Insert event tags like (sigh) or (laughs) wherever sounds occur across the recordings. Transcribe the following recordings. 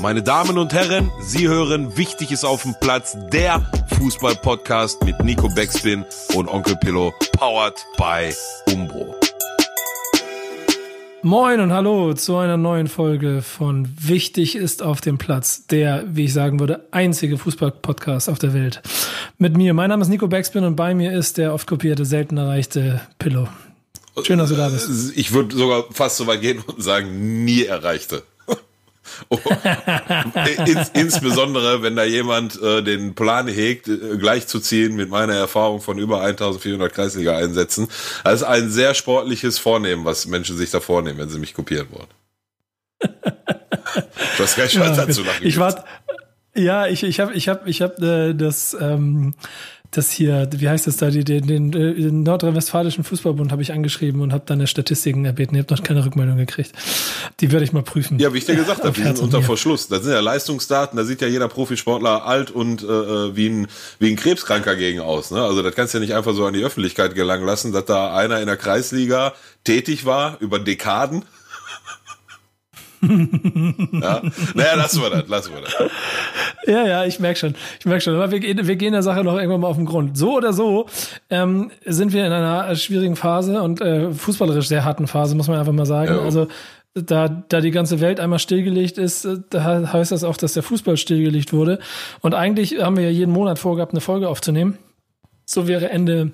Meine Damen und Herren, Sie hören Wichtig ist auf dem Platz, der Fußball-Podcast mit Nico Beckspin und Onkel Pillow, powered by Umbro. Moin und hallo zu einer neuen Folge von Wichtig ist auf dem Platz, der, wie ich sagen würde, einzige Fußball-Podcast auf der Welt. Mit mir, mein Name ist Nico Beckspin und bei mir ist der oft kopierte, selten erreichte Pillow. Schön, dass du da bist. Ich würde sogar fast so weit gehen und sagen, nie erreichte. Oh. (laughs) Ins, insbesondere, wenn da jemand äh, den Plan hegt, äh, gleichzuziehen mit meiner Erfahrung von über 1400 Kreisliga-Einsätzen. Das ist ein sehr sportliches Vornehmen, was Menschen sich da vornehmen, wenn sie mich kopieren wollen. (laughs) hast gleich ja, dazu Ich war, ja, ich, ich habe ich hab, ich hab, äh, das ähm, das hier, wie heißt das da, die, den, den, äh, den Nordrhein-Westfälischen Fußballbund habe ich angeschrieben und habe dann eine Statistiken erbeten. Ich habe noch keine Rückmeldung gekriegt. Die werde ich mal prüfen. Ja, wie ich dir gesagt habe, die sind unter Verschluss. Das sind ja Leistungsdaten, da sieht ja jeder Profisportler alt und äh, äh, wie, ein, wie ein Krebskranker gegen aus. Ne? Also das kannst du ja nicht einfach so an die Öffentlichkeit gelangen lassen, dass da einer in der Kreisliga tätig war über Dekaden ja? Naja, lassen wir das, lassen wir das. Ja, ja, ich merke schon. Ich merke schon. Aber wir, wir gehen der Sache noch irgendwann mal auf den Grund. So oder so ähm, sind wir in einer schwierigen Phase und äh, fußballerisch sehr harten Phase, muss man einfach mal sagen. Ja. Also da, da die ganze Welt einmal stillgelegt ist, äh, da heißt das auch, dass der Fußball stillgelegt wurde. Und eigentlich haben wir ja jeden Monat vorgehabt, eine Folge aufzunehmen. So wäre Ende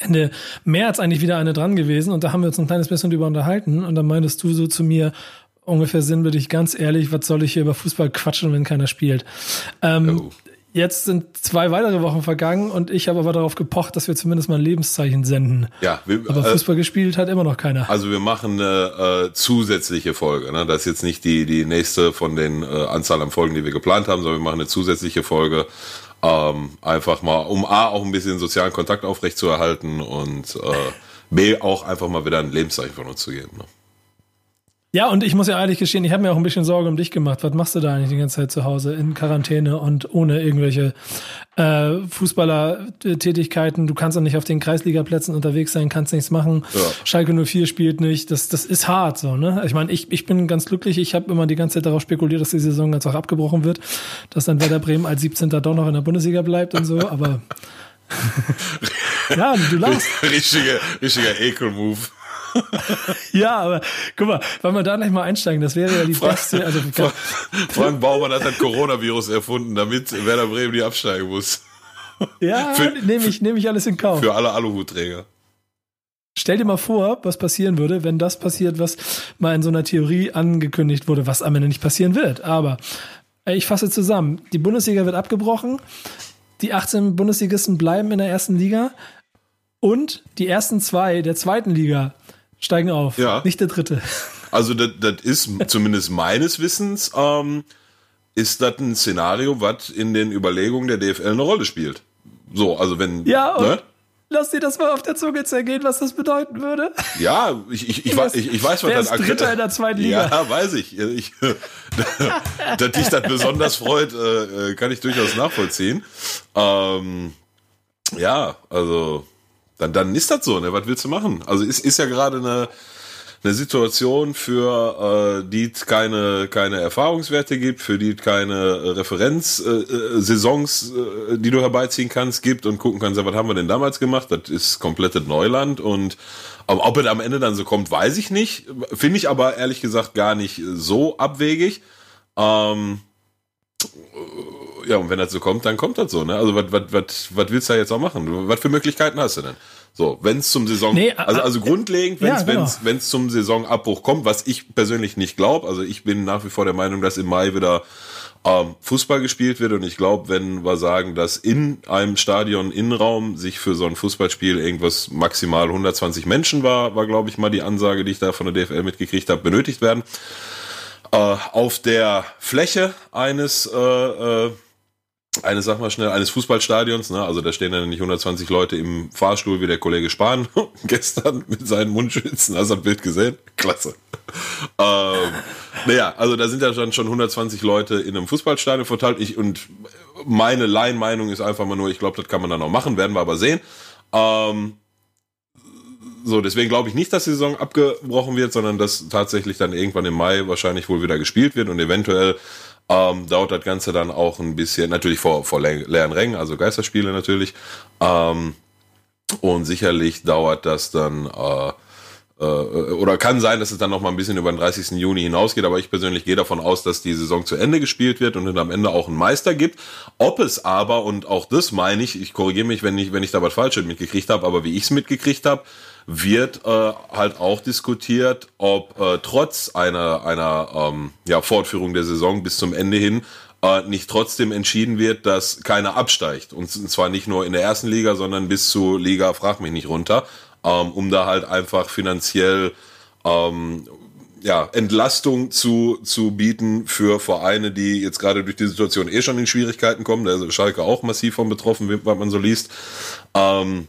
Ende März eigentlich wieder eine dran gewesen und da haben wir uns ein kleines bisschen drüber unterhalten und dann meintest du so zu mir, ungefähr sinnbildlich, ganz ehrlich, was soll ich hier über Fußball quatschen, wenn keiner spielt? Ähm, oh. Jetzt sind zwei weitere Wochen vergangen und ich habe aber darauf gepocht, dass wir zumindest mal ein Lebenszeichen senden. Ja, wir, aber äh, Fußball äh, gespielt hat immer noch keiner. Also wir machen eine äh, zusätzliche Folge. Ne? Das ist jetzt nicht die die nächste von den äh, Anzahl an Folgen, die wir geplant haben, sondern wir machen eine zusätzliche Folge. Ähm, einfach mal, um A, auch ein bisschen sozialen Kontakt aufrechtzuerhalten und äh, B, auch einfach mal wieder ein Lebenszeichen von uns zu geben. Ne? Ja, und ich muss ja ehrlich gestehen, ich habe mir auch ein bisschen Sorge um dich gemacht. Was machst du da eigentlich die ganze Zeit zu Hause in Quarantäne und ohne irgendwelche äh, Fußballertätigkeiten? Du kannst auch nicht auf den Kreisligaplätzen unterwegs sein, kannst nichts machen. Ja. Schalke 04 spielt nicht. Das, das ist hart so, ne? Ich meine, ich, ich bin ganz glücklich. Ich habe immer die ganze Zeit darauf spekuliert, dass die Saison ganz auch abgebrochen wird, dass dann Werder Bremen als 17. doch noch in der Bundesliga bleibt und so, aber (laughs) ja, du lachst. Richtiger, richtiger Ekel-Move. (laughs) ja, aber guck mal, wenn wir da gleich mal einsteigen, das wäre ja die Frank, beste. Also, Frank, Frank Baumann hat das Coronavirus erfunden, damit Werder Bremen die absteigen muss. Ja, (laughs) nehme ich, nehm ich alles in Kauf. Für alle Aluhutträger. Stell dir mal vor, was passieren würde, wenn das passiert, was mal in so einer Theorie angekündigt wurde, was am Ende nicht passieren wird. Aber ich fasse zusammen. Die Bundesliga wird abgebrochen. Die 18 Bundesligisten bleiben in der ersten Liga. Und die ersten zwei der zweiten Liga steigen auf. Ja. Nicht der dritte. Also das, das ist zumindest meines Wissens, ähm, ist das ein Szenario, was in den Überlegungen der DFL eine Rolle spielt. So, also wenn. Ja, ne? lass dir das mal auf der Zunge zergehen, was das bedeuten würde. Ja, ich, ich, ich, weiß, ich, ich weiß, was das ist Dritter in der zweiten Liga. Ja, (laughs) weiß ich. ich (laughs) dass dich das besonders freut, äh, äh, kann ich durchaus nachvollziehen. Ähm, ja, also dann, dann ist das so, ne? Was willst du machen? Also ist, ist ja gerade eine, eine Situation, für äh, die es keine, keine Erfahrungswerte gibt, für die es keine Referenzsaisons, äh, äh, die du herbeiziehen kannst, gibt und gucken kannst, was haben wir denn damals gemacht? Das ist komplettes Neuland und ob es am Ende dann so kommt, weiß ich nicht. Finde ich aber ehrlich gesagt gar nicht so abwegig. Ähm, ja, und wenn das so kommt, dann kommt das so, ne? Also was, was, was, was willst du da jetzt auch machen? Was für Möglichkeiten hast du denn? So, wenn es zum Saison, nee, also, also grundlegend, wenn es ja, genau. wenn's, zum Saisonabbruch kommt, was ich persönlich nicht glaube, also ich bin nach wie vor der Meinung, dass im Mai wieder ähm, Fußball gespielt wird und ich glaube, wenn wir sagen, dass in einem Stadion Innenraum sich für so ein Fußballspiel irgendwas maximal 120 Menschen war, war glaube ich mal die Ansage, die ich da von der DFL mitgekriegt habe, benötigt werden. Äh, auf der Fläche eines äh, äh, eines, sag mal schnell, eines Fußballstadions, ne? also da stehen dann nicht 120 Leute im Fahrstuhl wie der Kollege Spahn (laughs) gestern mit seinen Mundschützen, hast du das Bild gesehen? Klasse. (laughs) ähm, naja, also da sind ja dann schon 120 Leute in einem Fußballstadion verteilt ich, und meine Laienmeinung ist einfach mal nur, ich glaube, das kann man dann auch machen, werden wir aber sehen. Ähm, so, deswegen glaube ich nicht, dass die Saison abgebrochen wird, sondern dass tatsächlich dann irgendwann im Mai wahrscheinlich wohl wieder gespielt wird und eventuell ähm, dauert das Ganze dann auch ein bisschen, natürlich vor, vor leeren Rängen, also Geisterspiele natürlich. Ähm, und sicherlich dauert das dann äh, äh, oder kann sein, dass es dann noch mal ein bisschen über den 30. Juni hinausgeht, aber ich persönlich gehe davon aus, dass die Saison zu Ende gespielt wird und am Ende auch einen Meister gibt. Ob es aber, und auch das meine ich, ich korrigiere mich, wenn ich, wenn ich da was Falsches mitgekriegt habe, aber wie ich es mitgekriegt habe, wird äh, halt auch diskutiert, ob äh, trotz einer, einer ähm, ja, Fortführung der Saison bis zum Ende hin äh, nicht trotzdem entschieden wird, dass keiner absteigt. Und zwar nicht nur in der ersten Liga, sondern bis zu Liga, frag mich nicht runter ähm, um da halt einfach finanziell ähm, ja, Entlastung zu, zu bieten für Vereine, die jetzt gerade durch die Situation eh schon in Schwierigkeiten kommen. Da ist Schalke auch massiv von betroffen, was man so liest. Ähm,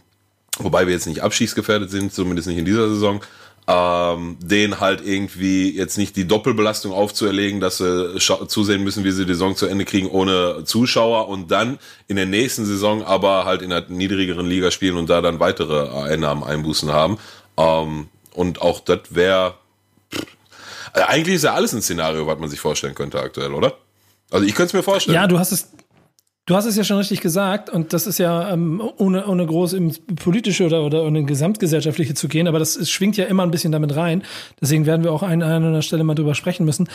wobei wir jetzt nicht abschießgefährdet sind, zumindest nicht in dieser Saison ähm, denen halt irgendwie jetzt nicht die Doppelbelastung aufzuerlegen, dass sie zusehen müssen, wie sie die Saison zu Ende kriegen ohne Zuschauer und dann in der nächsten Saison aber halt in einer niedrigeren Liga spielen und da dann weitere Einnahmen einbußen haben. Ähm, und auch das wäre eigentlich ist ja alles ein Szenario, was man sich vorstellen könnte aktuell, oder? Also ich könnte es mir vorstellen. Ja, du hast es, Du hast es ja schon richtig gesagt, und das ist ja ähm, ohne, ohne groß ins politische oder, oder in gesamtgesellschaftliche zu gehen, aber das schwingt ja immer ein bisschen damit rein. Deswegen werden wir auch an einer Stelle mal drüber sprechen müssen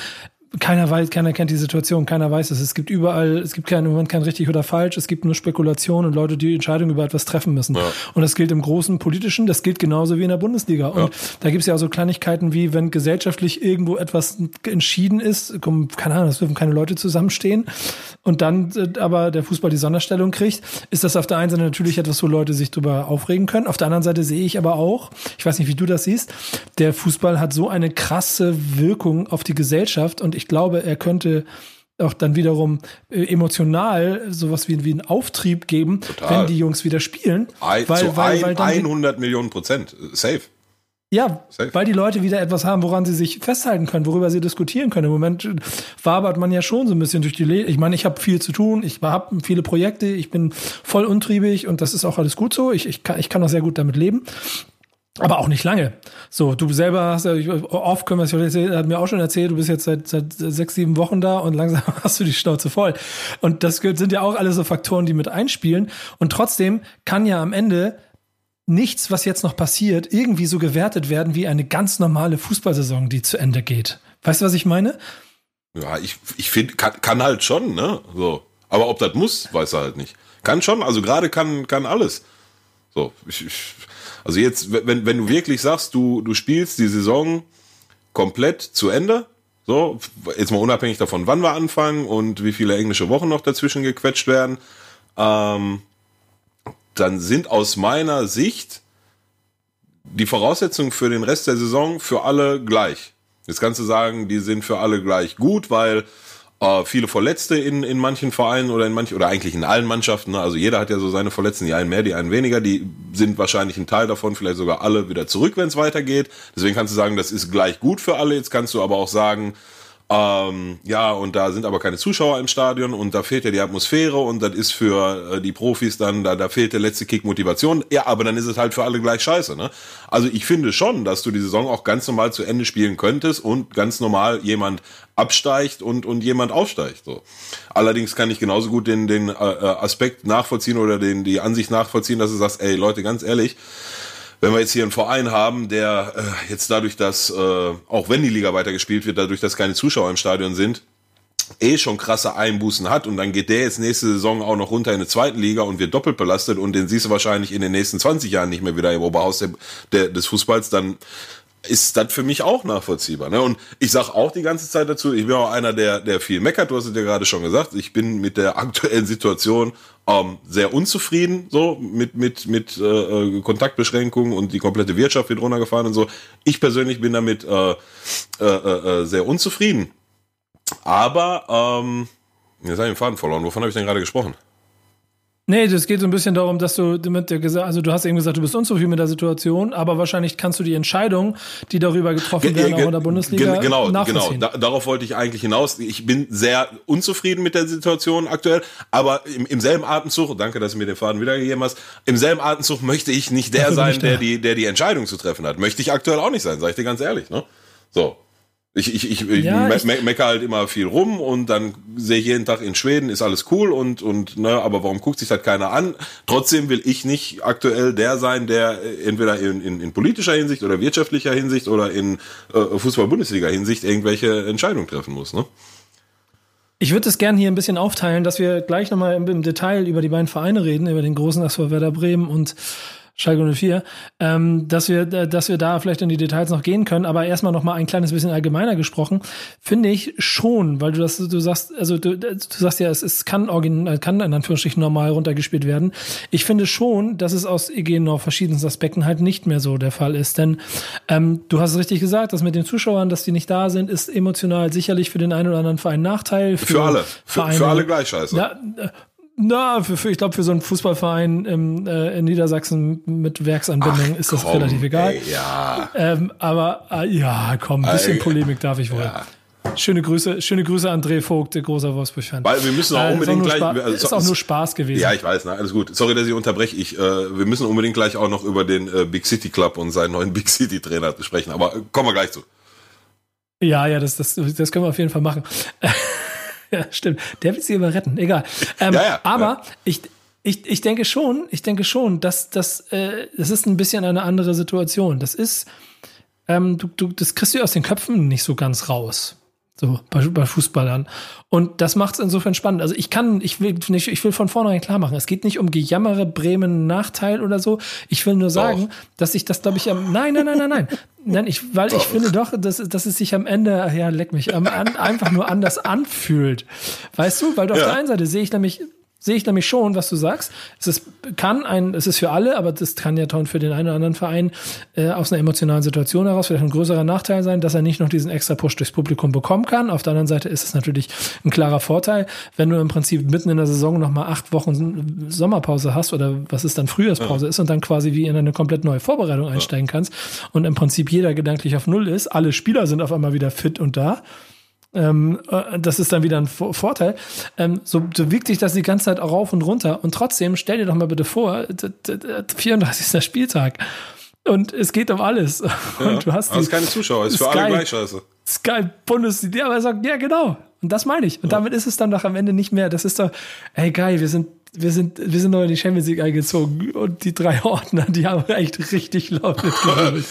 keiner weiß, keiner kennt die Situation, keiner weiß es. Es gibt überall, es gibt kein, im Moment kein richtig oder falsch, es gibt nur Spekulation und Leute, die Entscheidungen über etwas treffen müssen. Ja. Und das gilt im großen politischen, das gilt genauso wie in der Bundesliga. Und ja. da gibt es ja auch so Kleinigkeiten wie, wenn gesellschaftlich irgendwo etwas entschieden ist, keine Ahnung, es dürfen keine Leute zusammenstehen und dann äh, aber der Fußball die Sonderstellung kriegt, ist das auf der einen Seite natürlich etwas, wo Leute sich drüber aufregen können. Auf der anderen Seite sehe ich aber auch, ich weiß nicht, wie du das siehst, der Fußball hat so eine krasse Wirkung auf die Gesellschaft und ich glaube, er könnte auch dann wiederum äh, emotional sowas wie, wie einen Auftrieb geben, Total. wenn die Jungs wieder spielen. I, weil, weil, ein, weil dann 100 Millionen Prozent. Safe. Ja, Safe. weil die Leute wieder etwas haben, woran sie sich festhalten können, worüber sie diskutieren können. Im Moment wabert man ja schon so ein bisschen durch die Lehre. Ich meine, ich habe viel zu tun, ich habe viele Projekte, ich bin voll untriebig und das ist auch alles gut so. Ich, ich, kann, ich kann auch sehr gut damit leben. Aber auch nicht lange. So, du selber hast ja, oft können wir es erzählen, hat mir auch schon erzählt, du bist jetzt seit, seit sechs, sieben Wochen da und langsam (laughs) hast du die Schnauze voll. Und das sind ja auch alles so Faktoren, die mit einspielen. Und trotzdem kann ja am Ende nichts, was jetzt noch passiert, irgendwie so gewertet werden wie eine ganz normale Fußballsaison, die zu Ende geht. Weißt du, was ich meine? Ja, ich, ich finde, kann, kann halt schon, ne? So. Aber ob das muss, weiß er halt nicht. Kann schon, also gerade kann, kann alles. So, ich, ich also jetzt, wenn, wenn du wirklich sagst, du, du spielst die Saison komplett zu Ende, so, jetzt mal unabhängig davon, wann wir anfangen und wie viele englische Wochen noch dazwischen gequetscht werden, ähm, dann sind aus meiner Sicht die Voraussetzungen für den Rest der Saison für alle gleich. Jetzt kannst du sagen, die sind für alle gleich gut, weil äh, viele Verletzte in, in manchen Vereinen oder in manchen, oder eigentlich in allen Mannschaften. Ne? Also jeder hat ja so seine Verletzten, die einen mehr, die einen weniger. Die sind wahrscheinlich ein Teil davon, vielleicht sogar alle wieder zurück, wenn es weitergeht. Deswegen kannst du sagen, das ist gleich gut für alle. Jetzt kannst du aber auch sagen, ähm, ja, und da sind aber keine Zuschauer im Stadion und da fehlt ja die Atmosphäre und das ist für äh, die Profis dann, da, da fehlt der letzte Kick Motivation. Ja, aber dann ist es halt für alle gleich scheiße, ne? Also ich finde schon, dass du die Saison auch ganz normal zu Ende spielen könntest und ganz normal jemand absteigt und, und jemand aufsteigt, so. Allerdings kann ich genauso gut den, den äh, äh Aspekt nachvollziehen oder den, die Ansicht nachvollziehen, dass du sagst, ey Leute, ganz ehrlich, wenn wir jetzt hier einen Verein haben, der äh, jetzt dadurch, dass, äh, auch wenn die Liga weitergespielt wird, dadurch, dass keine Zuschauer im Stadion sind, eh schon krasse Einbußen hat und dann geht der jetzt nächste Saison auch noch runter in der zweiten Liga und wird doppelt belastet und den siehst du wahrscheinlich in den nächsten 20 Jahren nicht mehr wieder im Oberhaus der, der, des Fußballs, dann ist das für mich auch nachvollziehbar. Ne? Und ich sage auch die ganze Zeit dazu, ich bin auch einer, der, der viel meckert, du hast es ja gerade schon gesagt, ich bin mit der aktuellen Situation ähm, sehr unzufrieden, so mit, mit, mit äh, Kontaktbeschränkungen und die komplette Wirtschaft wird runtergefahren und so. Ich persönlich bin damit äh, äh, äh, sehr unzufrieden. Aber, ähm, jetzt habe ich den Faden verloren. Wovon habe ich denn gerade gesprochen? Nee, das geht so ein bisschen darum, dass du mit der gesagt, also du hast eben gesagt, du bist unzufrieden mit der Situation, aber wahrscheinlich kannst du die Entscheidungen, die darüber getroffen werden, auch in der Bundesliga, genau, genau. Da, darauf wollte ich eigentlich hinaus. Ich bin sehr unzufrieden mit der Situation aktuell, aber im, im selben Atemzug, danke, dass du mir den Faden wiedergegeben hast, im selben Atemzug möchte ich nicht der sein, der die, der die Entscheidung zu treffen hat. Möchte ich aktuell auch nicht sein, sage ich dir ganz ehrlich. Ne? So, ich, ich, ich, ich, ja, me ich mecker halt immer viel rum und dann sehe ich jeden Tag in Schweden ist alles cool und und ne, aber warum guckt sich das keiner an? Trotzdem will ich nicht aktuell der sein, der entweder in, in, in politischer Hinsicht oder wirtschaftlicher Hinsicht oder in äh, Fußball-Bundesliga Hinsicht irgendwelche Entscheidungen treffen muss. Ne? Ich würde es gerne hier ein bisschen aufteilen, dass wir gleich nochmal im, im Detail über die beiden Vereine reden, über den großen SV Werder Bremen und Schalke 04, ähm, dass wir, äh, dass wir da vielleicht in die Details noch gehen können. Aber erstmal noch mal ein kleines bisschen allgemeiner gesprochen, finde ich schon, weil du das, du sagst, also du, du sagst ja, es, es kann original, kann in Anführungsstrichen normal runtergespielt werden. Ich finde schon, dass es aus noch verschiedensten Aspekten halt nicht mehr so der Fall ist. Denn ähm, du hast es richtig gesagt, dass mit den Zuschauern, dass die nicht da sind, ist emotional sicherlich für den einen oder anderen Verein Nachteil. Für, für alle. Für, für, alle gleich scheiße. Ja, na, für, für, ich glaube, für so einen Fußballverein im, äh, in Niedersachsen mit Werksanbindung Ach, ist das komm, relativ egal. Ey, ja. Ähm, aber äh, ja, komm, ein bisschen Polemik darf ich wohl. Ja. Schöne Grüße, schöne Grüße André Vogt, der großer Wolfsburg-Fan. Weil wir müssen auch äh, unbedingt gleich. Also, ist auch nur Spaß gewesen. Ja, ich weiß, ne, alles gut. Sorry, dass ich unterbreche. Ich, äh, wir müssen unbedingt gleich auch noch über den äh, Big City Club und seinen neuen (laughs) Big City Trainer sprechen. Aber äh, kommen wir gleich zu. Ja, ja, das, das, das können wir auf jeden Fall machen. (laughs) (laughs) ja, stimmt. Der will sie aber retten. Egal. Ähm, ja, ja, aber ich, ich, ich denke schon, ich denke schon, dass das, äh, das ist ein bisschen eine andere Situation. Das ist, ähm, du, du, das kriegst du aus den Köpfen nicht so ganz raus. So, bei, bei Fußballern. Und das macht es insofern spannend. Also ich kann, ich will nicht, ich will von vornherein klar machen, es geht nicht um Gejammere, Bremen Nachteil oder so. Ich will nur sagen, doch. dass ich das, glaube ich, am. Nein, nein, nein, nein, nein. Nein, ich, weil doch. ich finde doch, dass, dass es sich am Ende, ja, leck mich, am, an, einfach nur anders anfühlt. Weißt du? Weil du ja. auf der einen Seite sehe ich nämlich sehe ich nämlich schon, was du sagst. Es ist, kann ein, es ist für alle, aber das kann ja für den einen oder anderen Verein äh, aus einer emotionalen Situation heraus vielleicht ein größerer Nachteil sein, dass er nicht noch diesen extra Push durchs Publikum bekommen kann. Auf der anderen Seite ist es natürlich ein klarer Vorteil, wenn du im Prinzip mitten in der Saison nochmal acht Wochen Sommerpause hast oder was ist dann Frühjahrspause ja. ist und dann quasi wie in eine komplett neue Vorbereitung einsteigen kannst und im Prinzip jeder gedanklich auf Null ist. Alle Spieler sind auf einmal wieder fit und da ähm, äh, das ist dann wieder ein Vorteil. Ähm, so, so wiegt sich das die ganze Zeit auch rauf und runter. Und trotzdem, stell dir doch mal bitte vor, 34. Spieltag. Und es geht um alles. (laughs) Ja, und du hast, hast keine Zuschauer, ist für alle gleich scheiße. Sky Bundesliga, aber er sagt, ja, genau. Und das meine ich. Und ja. damit ist es dann doch am Ende nicht mehr. Das ist doch, ey, geil, wir sind wir sind, wir sind noch in die Champions League eingezogen und die drei Ordner, die haben echt richtig laut mitgewirbelt.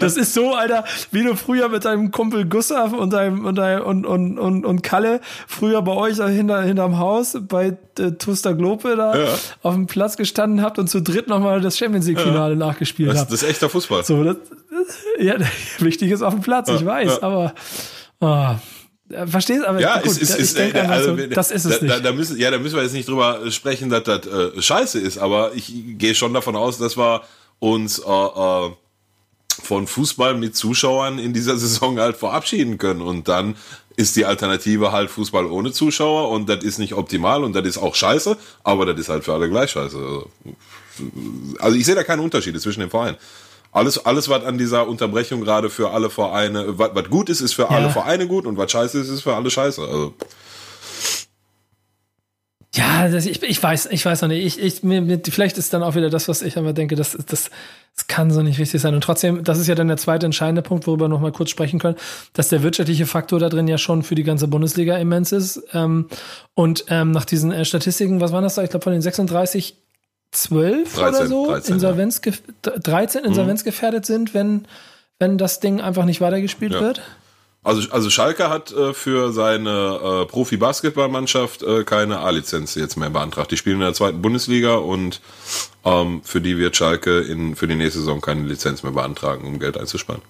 das ist so, Alter, wie du früher mit deinem Kumpel Gustav und deinem, und, deinem, und, und, und, und Kalle früher bei euch hinter, hinterm Haus bei äh, Tuster Glope da ja. auf dem Platz gestanden habt und zu dritt nochmal das Champions League Finale ja. nachgespielt das, habt. Das ist echter Fußball. So, das, (laughs) ja, wichtig ist auf dem Platz, ja. ich weiß, aber, oh, Verstehst aber ja, gut, ist, ist, ist, äh, also, so, das ist es da, nicht. Da, müssen, ja, da müssen wir jetzt nicht drüber sprechen, dass das äh, scheiße ist, aber ich gehe schon davon aus, dass wir uns äh, äh, von Fußball mit Zuschauern in dieser (laughs) Saison halt verabschieden können und dann ist die Alternative halt Fußball ohne Zuschauer und das ist nicht optimal und das ist auch scheiße, aber das ist halt für alle gleich scheiße. Also, also ich sehe da keine Unterschiede zwischen den Vereinen. Alles, alles, was an dieser Unterbrechung gerade für alle Vereine, was, was gut ist, ist für ja. alle Vereine gut und was scheiße ist, ist für alle scheiße. Also. Ja, das, ich, ich weiß, ich weiß noch nicht. Ich, ich, mir, mir, vielleicht ist dann auch wieder das, was ich aber denke, das, das, das kann so nicht wichtig sein. Und trotzdem, das ist ja dann der zweite entscheidende Punkt, worüber wir noch mal kurz sprechen können, dass der wirtschaftliche Faktor da drin ja schon für die ganze Bundesliga immens ist. Ähm, und ähm, nach diesen äh, Statistiken, was waren das da? Ich glaube, von den 36 12 13, oder so 13, Insolvenz ja. 13 mhm. insolvenzgefährdet sind, wenn, wenn das Ding einfach nicht weitergespielt ja. wird? Also, also Schalke hat äh, für seine äh, Profi-Basketballmannschaft äh, keine A-Lizenz jetzt mehr beantragt. Die spielen in der zweiten Bundesliga und ähm, für die wird Schalke in, für die nächste Saison keine Lizenz mehr beantragen, um Geld einzusparen.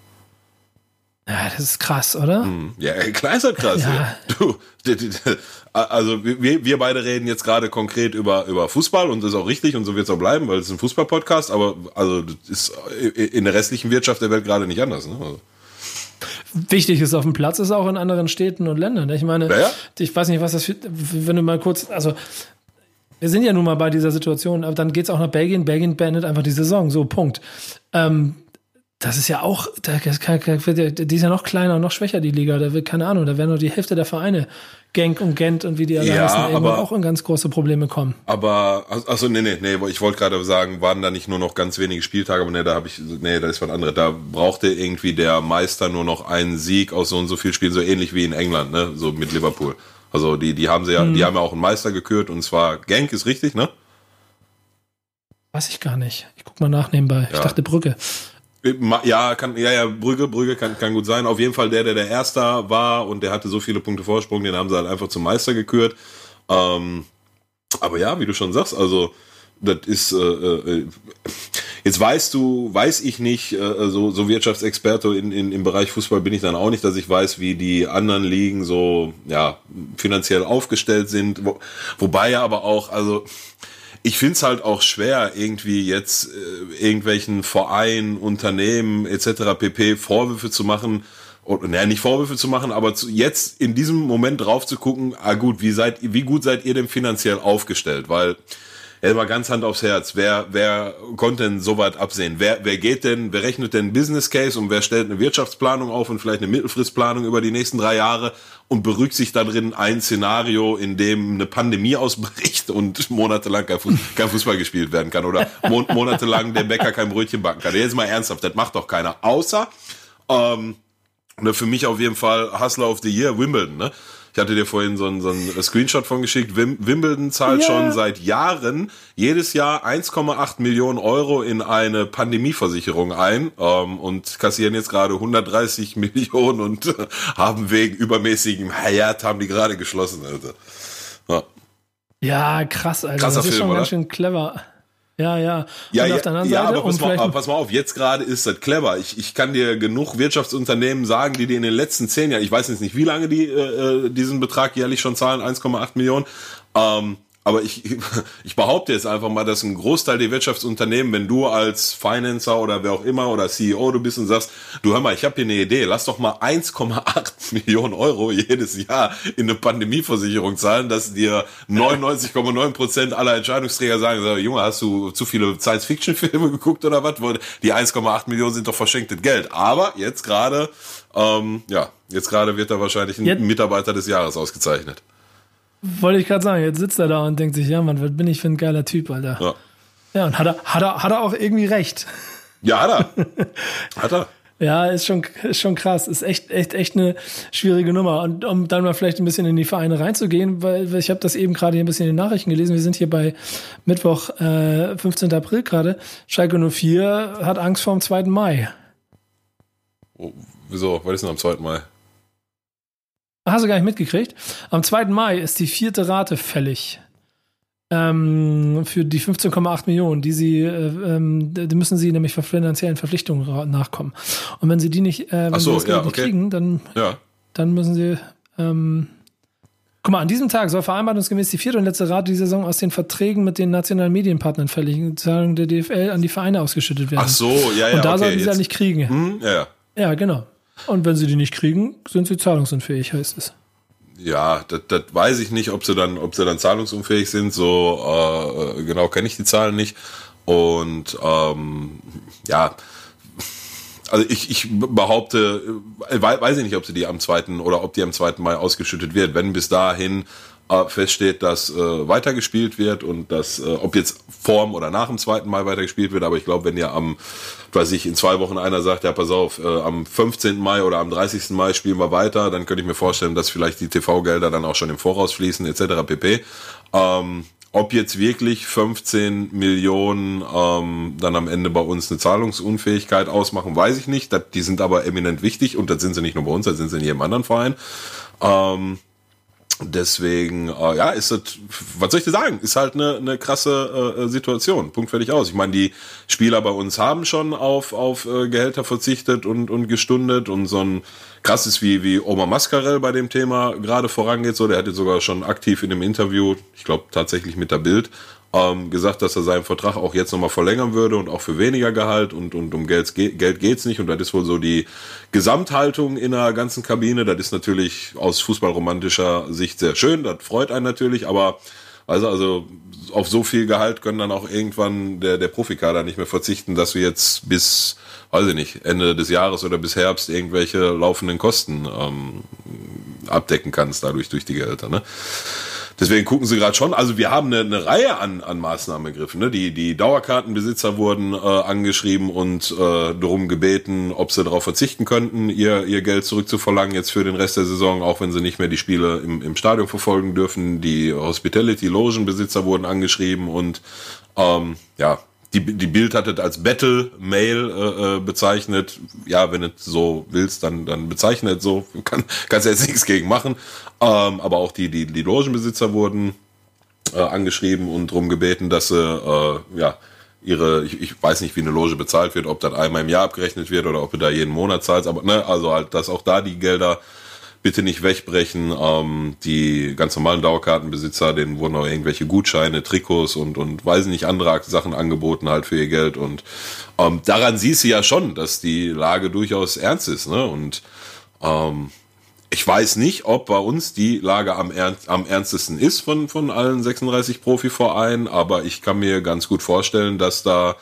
Ja, das ist krass, oder? Hm. Ja, klar ist das krass. Ja. Du, also wir, wir beide reden jetzt gerade konkret über, über Fußball und das ist auch richtig und so wird es auch bleiben, weil es ist ein Fußball-Podcast, aber also das ist in der restlichen Wirtschaft der Welt gerade nicht anders. Ne? Also. Wichtig ist auf dem Platz, ist auch in anderen Städten und Ländern. Ich meine, ja, ja. ich weiß nicht, was das für, wenn du mal kurz, also Wir sind ja nun mal bei dieser Situation, aber dann geht es auch nach Belgien. Belgien beendet einfach die Saison. So, Punkt. Ähm, das ist ja auch, die ist ja noch kleiner und noch schwächer, die Liga. Da wird, keine Ahnung, da werden nur die Hälfte der Vereine, Genk und Gent und wie die alle ja, heißen, irgendwann auch in ganz große Probleme kommen. Aber, also nee, nee, nee, ich wollte gerade sagen, waren da nicht nur noch ganz wenige Spieltage, aber nee, da habe ich, nee, da ist was anderes. Da brauchte irgendwie der Meister nur noch einen Sieg aus so und so viel Spielen, so ähnlich wie in England, ne, so mit Liverpool. Also die, die haben sie ja, hm. die haben ja auch einen Meister gekürt und zwar Genk ist richtig, ne? Weiß ich gar nicht. Ich guck mal nach nebenbei. Ja. Ich dachte Brücke. Ja, kann, ja, ja, Brügge, Brügge kann, kann gut sein. Auf jeden Fall der, der der Erster war und der hatte so viele Punkte Vorsprung, den haben sie halt einfach zum Meister gekürt. Ähm, aber ja, wie du schon sagst, also das ist äh, äh, jetzt weißt du, weiß ich nicht, äh, so, so Wirtschaftsexperte in, in, im Bereich Fußball bin ich dann auch nicht, dass ich weiß, wie die anderen Ligen so ja finanziell aufgestellt sind. Wo, wobei ja aber auch, also ich finde es halt auch schwer, irgendwie jetzt äh, irgendwelchen Vereinen, Unternehmen etc. pp. Vorwürfe zu machen, oder naja, nicht Vorwürfe zu machen, aber zu, jetzt in diesem Moment drauf zu gucken, ah gut, wie seid wie gut seid ihr denn finanziell aufgestellt? Weil Jetzt mal ganz Hand aufs Herz. Wer, wer konnte denn so weit absehen? Wer, wer geht denn, wer rechnet denn Business Case und wer stellt eine Wirtschaftsplanung auf und vielleicht eine Mittelfristplanung über die nächsten drei Jahre und berücksichtigt darin ein Szenario, in dem eine Pandemie ausbricht und monatelang kein, Fußball gespielt werden kann oder monatelang der Bäcker kein Brötchen backen kann. Jetzt mal ernsthaft, das macht doch keiner. Außer, ähm, ne, für mich auf jeden Fall Hustler of the Year, Wimbledon, ne? Ich hatte dir vorhin so einen, so einen Screenshot von geschickt. Wim Wimbledon zahlt yeah. schon seit Jahren jedes Jahr 1,8 Millionen Euro in eine Pandemieversicherung ein ähm, und kassieren jetzt gerade 130 (laughs) Millionen und äh, haben wegen übermäßigem Hayat haben die gerade geschlossen, Alter. Ja. Ja, krass, Alter. Krasser das ist Film, schon oder? ganz schön clever. Ja, ja. Ja, ja, Seite, ja, aber pass mal, pass mal auf, jetzt gerade ist das clever. Ich, ich kann dir genug Wirtschaftsunternehmen sagen, die dir in den letzten zehn Jahren, ich weiß jetzt nicht, wie lange die äh, äh diesen Betrag jährlich schon zahlen, 1,8 Millionen, ähm, aber ich, (laughs) ich behaupte jetzt einfach mal, dass ein Großteil der Wirtschaftsunternehmen, wenn du als Financer oder wer auch immer oder CEO du bist und sagst, du hör mal, ich habe hier eine Idee, lass doch mal 1,8 (laughs) Millionen Euro jedes Jahr in eine Pandemieversicherung zahlen, dass dir 99,9 Prozent aller Entscheidungsträger sagen, so, Junge, hast du zu viele Science-Fiction-Filme geguckt oder was? Die 1,8 Millionen sind doch verschenktes Geld. Aber jetzt gerade, ähm, ja, jetzt gerade wird da wahrscheinlich ein jetzt, Mitarbeiter des Jahres ausgezeichnet. Wollte ich gerade sagen, jetzt sitzt er da und denkt sich, ja, Mann, was bin ich für ein geiler Typ, Alter. Ja, ja und hat er, hat, er, hat er auch irgendwie recht. Ja, hat er. (laughs) hat er. Ja, ist schon, ist schon krass. Ist echt, echt, echt eine schwierige Nummer. Und um dann mal vielleicht ein bisschen in die Vereine reinzugehen, weil ich habe das eben gerade hier ein bisschen in den Nachrichten gelesen. Wir sind hier bei Mittwoch, äh, 15. April gerade. Schalke 04 hat Angst vor dem 2. Mai. Oh, wieso? Was ist denn am 2. Mai? Hast du gar nicht mitgekriegt? Am 2. Mai ist die vierte Rate fällig. Ähm, für die 15,8 Millionen, die sie, äh, ähm, die müssen sie nämlich für finanziellen Verpflichtungen nachkommen. Und wenn sie die nicht, äh, wenn so, sie das ja, nicht kriegen, dann, ja. dann müssen sie, ähm, Guck mal, an diesem Tag soll vereinbarungsgemäß die vierte und letzte Rate dieser Saison aus den Verträgen mit den nationalen Medienpartnern fällig, Zahlung der DFL an die Vereine ausgeschüttet werden. Ach so, ja, ja. Und da okay, sollten sie ja nicht kriegen. Hm, ja, ja. Ja, genau. Und wenn sie die nicht kriegen, sind sie zahlungsunfähig, heißt es. Ja, das, das weiß ich nicht, ob sie dann, ob sie dann zahlungsunfähig sind. So äh, genau kenne ich die Zahlen nicht. Und ähm, ja, also ich, ich behaupte, äh, weiß ich nicht, ob sie die am zweiten oder ob die am zweiten Mai ausgeschüttet wird. Wenn bis dahin äh, feststeht, dass äh, weitergespielt wird und dass, äh, ob jetzt vorm oder nach dem zweiten Mai weitergespielt wird, aber ich glaube, wenn ja am, weiß ich, in zwei Wochen einer sagt, ja, pass auf, äh, am 15. Mai oder am 30. Mai spielen wir weiter, dann könnte ich mir vorstellen, dass vielleicht die TV-Gelder dann auch schon im Voraus fließen, etc. pp. Ähm, ob jetzt wirklich 15 Millionen ähm, dann am Ende bei uns eine Zahlungsunfähigkeit ausmachen, weiß ich nicht. Die sind aber eminent wichtig und das sind sie nicht nur bei uns, das sind sie in jedem anderen Verein. Ähm, Deswegen, äh, ja, ist das, was soll ich dir sagen, ist halt eine, eine krasse äh, Situation. Punkt fertig aus. Ich meine, die Spieler bei uns haben schon auf, auf äh, Gehälter verzichtet und, und gestundet und so ein krasses wie, wie Omar Mascarell bei dem Thema gerade vorangeht. So, der hat jetzt sogar schon aktiv in dem Interview, ich glaube tatsächlich mit der Bild, ähm, gesagt, dass er seinen Vertrag auch jetzt nochmal verlängern würde und auch für weniger Gehalt und, und um Geld, Geld geht's nicht. Und das ist wohl so die Gesamthaltung in der ganzen Kabine. Das ist natürlich aus fußballromantischer Sicht sehr schön, das freut einen natürlich, aber Also, also auf so viel Gehalt können dann auch irgendwann der, der Profikader nicht mehr verzichten, dass wir jetzt bis, weiß ich nicht, Ende des Jahres oder bis Herbst irgendwelche laufenden Kosten ähm, abdecken kannst, dadurch durch die Gehälter. Ne? Deswegen gucken sie gerade schon. Also wir haben eine, eine Reihe an, an Maßnahmen ergriffen. Ne? Die, die Dauerkartenbesitzer wurden äh, angeschrieben und äh, darum gebeten, ob sie darauf verzichten könnten, ihr, ihr Geld zurückzuverlangen jetzt für den Rest der Saison, auch wenn sie nicht mehr die Spiele im, im Stadion verfolgen dürfen. Die Hospitality-Logenbesitzer wurden angeschrieben und ähm, ja, die, die Bild hat es als Battle Mail äh, äh, bezeichnet. Ja, wenn du so willst, dann, dann bezeichnet so. (laughs) Kann, kannst jetzt nichts gegen machen. Ähm, aber auch die, die, die Logenbesitzer wurden äh, angeschrieben und darum gebeten, dass sie äh, ja ihre, ich, ich weiß nicht, wie eine Loge bezahlt wird, ob das einmal im Jahr abgerechnet wird oder ob du da jeden Monat zahlst, aber ne, also halt, dass auch da die Gelder bitte nicht wegbrechen. Ähm, die ganz normalen Dauerkartenbesitzer, denen wurden auch irgendwelche Gutscheine, Trikots und, und weiß nicht, andere Sachen angeboten halt für ihr Geld. Und ähm, daran siehst du ja schon, dass die Lage durchaus ernst ist. Ne? Und ähm, ich weiß nicht, ob bei uns die Lage am, ernst, am ernstesten ist von, von allen 36 Profivereinen, aber ich kann mir ganz gut vorstellen, dass da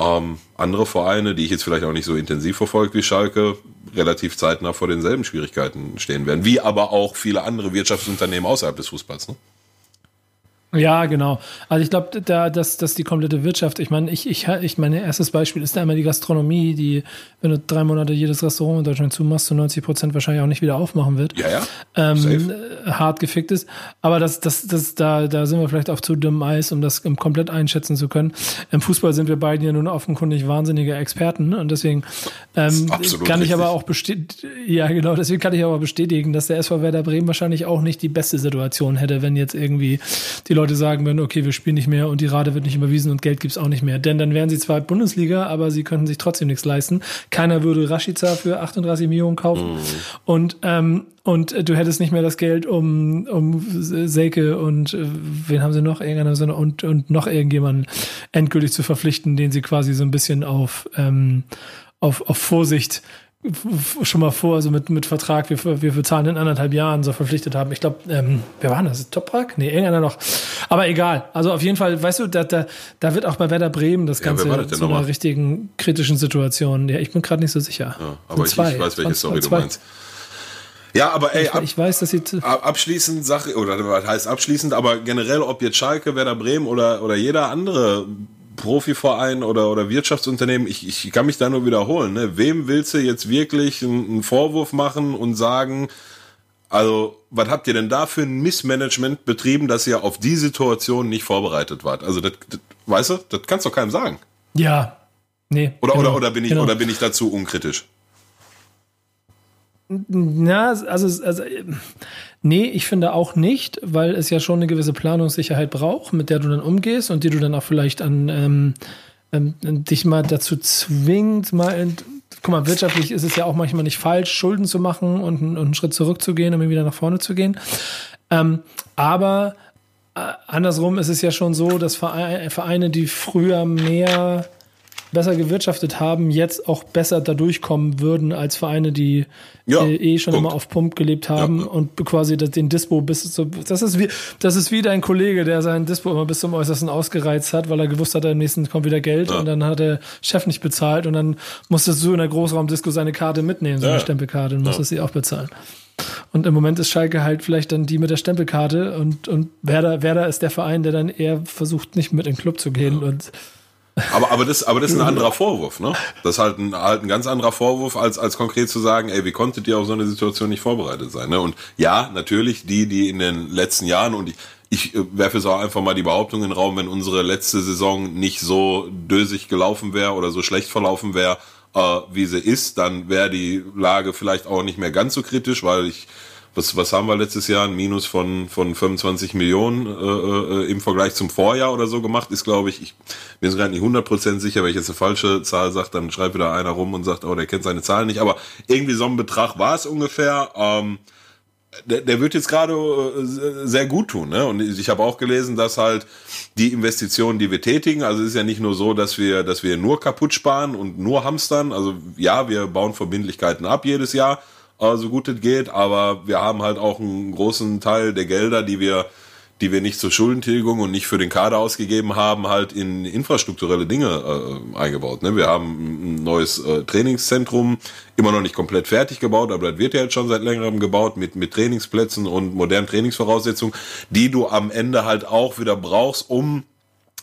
ähm, andere Vereine, die ich jetzt vielleicht auch nicht so intensiv verfolgt wie Schalke, relativ zeitnah vor denselben Schwierigkeiten stehen werden. Wie aber auch viele andere Wirtschaftsunternehmen außerhalb des Fußballs. Ne? Ja, genau. Also ich glaube, da, dass, dass die komplette Wirtschaft, ich meine, ich, ich, ich meine, erstes Beispiel ist da immer die Gastronomie, die, wenn du drei Monate jedes Restaurant in Deutschland zumachst, zu 90 Prozent wahrscheinlich auch nicht wieder aufmachen wird. Ja, ja. Ähm, hart gefickt ist. Aber das, das, das, da, da sind wir vielleicht auf zu dünnem Eis, um das komplett einschätzen zu können. Im Fußball sind wir beide ja nun offenkundig wahnsinnige Experten ne? und deswegen ähm, kann ich aber auch bestätigen, ja genau, deswegen kann ich aber bestätigen, dass der SV Werder Bremen wahrscheinlich auch nicht die beste Situation hätte, wenn jetzt irgendwie die Leute sagen würden, okay, wir spielen nicht mehr und die Rate wird nicht überwiesen und Geld gibt's auch nicht mehr. Denn dann wären sie zwar Bundesliga, aber sie könnten sich trotzdem nichts leisten. Keiner würde Rashica für 38 Millionen kaufen. Mhm. Und, ähm, und du hättest nicht mehr das Geld, um, um Selke und äh, wen haben sie noch? Irgendeiner und, und noch irgendjemanden endgültig zu verpflichten, den sie quasi so ein bisschen auf, ähm, auf, auf Vorsicht schon mal vor, also mit, mit Vertrag, wir, wir bezahlen in anderthalb Jahren so verpflichtet haben. Ich glaube, ähm, wer war das? Toprak? Nee, irgendeiner noch. Aber egal. Also auf jeden Fall, weißt du, da, da, da wird auch bei Werder Bremen das Ganze ja, zu einer richtigen kritischen Situation. Ja, ich bin gerade nicht so sicher. Ja, aber ich, zwei, ich, weiß, welche Story du meinst. Ja, aber ey, ab, ich weiß, dass sie abschließend Sache oder was heißt abschließend, aber generell, ob jetzt Schalke, Werder Bremen oder oder jeder andere Profiverein oder, oder Wirtschaftsunternehmen, ich, ich kann mich da nur wiederholen. Ne? Wem willst du jetzt wirklich einen Vorwurf machen und sagen, also, was habt ihr denn da für ein Missmanagement betrieben, dass ihr auf die Situation nicht vorbereitet wart? Also, das, das weißt du, das kannst du keinem sagen. Ja. Nee. Oder, genau, oder, oder, bin ich, genau. oder bin ich dazu unkritisch? Na, also, also Nee, ich finde auch nicht, weil es ja schon eine gewisse Planungssicherheit braucht, mit der du dann umgehst und die du dann auch vielleicht an ähm, ähm, dich mal dazu zwingt, mal in, guck mal, wirtschaftlich ist es ja auch manchmal nicht falsch, Schulden zu machen und, und einen Schritt zurückzugehen, um wieder nach vorne zu gehen. Ähm, aber äh, andersrum ist es ja schon so, dass Vereine, die früher mehr besser gewirtschaftet haben, jetzt auch besser da durchkommen würden als Vereine, die ja, eh schon Punkt. immer auf Pump gelebt haben ja. und quasi den Dispo bis zu, das ist wie, das ist wie dein Kollege, der seinen Dispo immer bis zum Äußersten ausgereizt hat, weil er gewusst hat, am nächsten kommt wieder Geld ja. und dann hat der Chef nicht bezahlt und dann musstest du in der Großraumdisco seine Karte mitnehmen, so eine Stempelkarte und musstest sie auch bezahlen. Und im Moment ist Schalke halt vielleicht dann die mit der Stempelkarte und, und Werder, Werder ist der Verein, der dann eher versucht, nicht mit in den Club zu gehen und aber, aber, das, aber das ist ein anderer Vorwurf, ne? Das ist halt ein, halt ein ganz anderer Vorwurf, als, als konkret zu sagen, ey, wie konntet ihr auf so eine Situation nicht vorbereitet sein? Ne? Und ja, natürlich die, die in den letzten Jahren und ich, ich äh, werfe so einfach mal die Behauptung in den Raum, wenn unsere letzte Saison nicht so dösig gelaufen wäre oder so schlecht verlaufen wäre, äh, wie sie ist, dann wäre die Lage vielleicht auch nicht mehr ganz so kritisch, weil ich was, was haben wir letztes Jahr? Ein Minus von, von 25 Millionen äh, äh, im Vergleich zum Vorjahr oder so gemacht, ist, glaube ich, ich bin gerade nicht 100% sicher, wenn ich jetzt eine falsche Zahl sage, dann schreibt wieder einer rum und sagt, oh, der kennt seine Zahlen nicht, aber irgendwie so ein Betrag war es ungefähr. Ähm, der, der wird jetzt gerade äh, sehr gut tun. Ne? Und ich habe auch gelesen, dass halt die Investitionen, die wir tätigen, also es ist ja nicht nur so, dass wir, dass wir nur kaputt sparen und nur hamstern. Also ja, wir bauen Verbindlichkeiten ab jedes Jahr, äh, so gut es geht, aber wir haben halt auch einen großen Teil der Gelder, die wir die wir nicht zur Schuldentilgung und nicht für den Kader ausgegeben haben, halt in infrastrukturelle Dinge äh, eingebaut. Ne? Wir haben ein neues äh, Trainingszentrum, immer noch nicht komplett fertig gebaut, aber das wird ja jetzt schon seit längerem gebaut mit, mit Trainingsplätzen und modernen Trainingsvoraussetzungen, die du am Ende halt auch wieder brauchst, um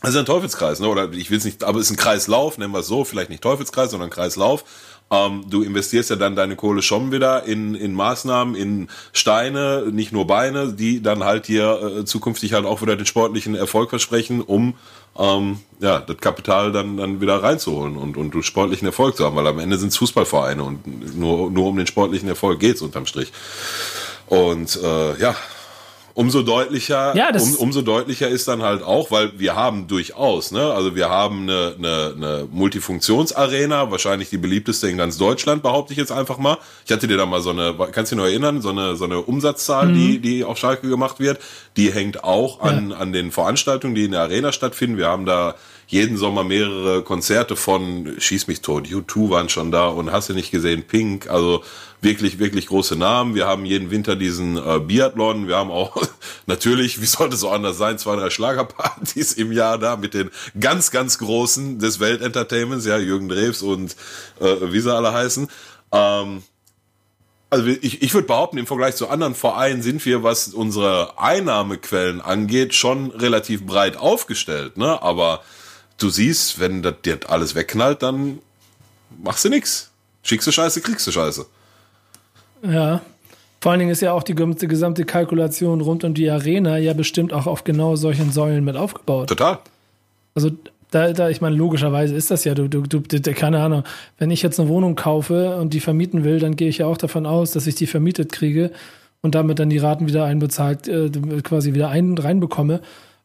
das ist ein Teufelskreis, ne? Oder ich will es nicht, aber es ist ein Kreislauf, nennen wir es so, vielleicht nicht Teufelskreis, sondern Kreislauf. Ähm, du investierst ja dann deine Kohle schon wieder in, in Maßnahmen, in Steine, nicht nur Beine, die dann halt hier äh, zukünftig halt auch wieder den sportlichen Erfolg versprechen, um ähm, ja, das Kapital dann, dann wieder reinzuholen und, und sportlichen Erfolg zu haben, weil am Ende sind es Fußballvereine und nur, nur um den sportlichen Erfolg geht's unterm Strich. Und äh, ja, umso deutlicher, ja, um, umso deutlicher ist dann halt auch, weil wir haben durchaus, ne, also wir haben eine, eine, eine Multifunktionsarena, wahrscheinlich die beliebteste in ganz Deutschland, behaupte ich jetzt einfach mal. Ich hatte dir da mal so eine, kannst du dich noch erinnern, so eine, so eine Umsatzzahl, mhm. die, die auf Schalke gemacht wird, die hängt auch an, ja. an den Veranstaltungen, die in der Arena stattfinden. Wir haben da jeden Sommer mehrere Konzerte von Schieß mich tot, U2 waren schon da und hast du nicht gesehen, Pink, also wirklich, wirklich große Namen. Wir haben jeden Winter diesen äh, Biathlon. Wir haben auch (laughs) natürlich, wie sollte es so anders sein, zwei, drei Schlagerpartys im Jahr da mit den ganz, ganz großen des Weltentertainments, ja, Jürgen Drews und äh, wie sie alle heißen. Ähm, also ich, ich würde behaupten, im Vergleich zu anderen Vereinen sind wir, was unsere Einnahmequellen angeht, schon relativ breit aufgestellt. Ne? Aber du siehst, wenn das dir alles wegknallt, dann machst du nix. Schickst du Scheiße, kriegst du Scheiße. Ja. Vor allen Dingen ist ja auch die gesamte Kalkulation rund um die Arena ja bestimmt auch auf genau solchen Säulen mit aufgebaut. Total. Also da, da, ich meine, logischerweise ist das ja, du, du, du, keine Ahnung, wenn ich jetzt eine Wohnung kaufe und die vermieten will, dann gehe ich ja auch davon aus, dass ich die vermietet kriege und damit dann die Raten wieder einbezahlt, äh, quasi wieder ein, reinbekomme.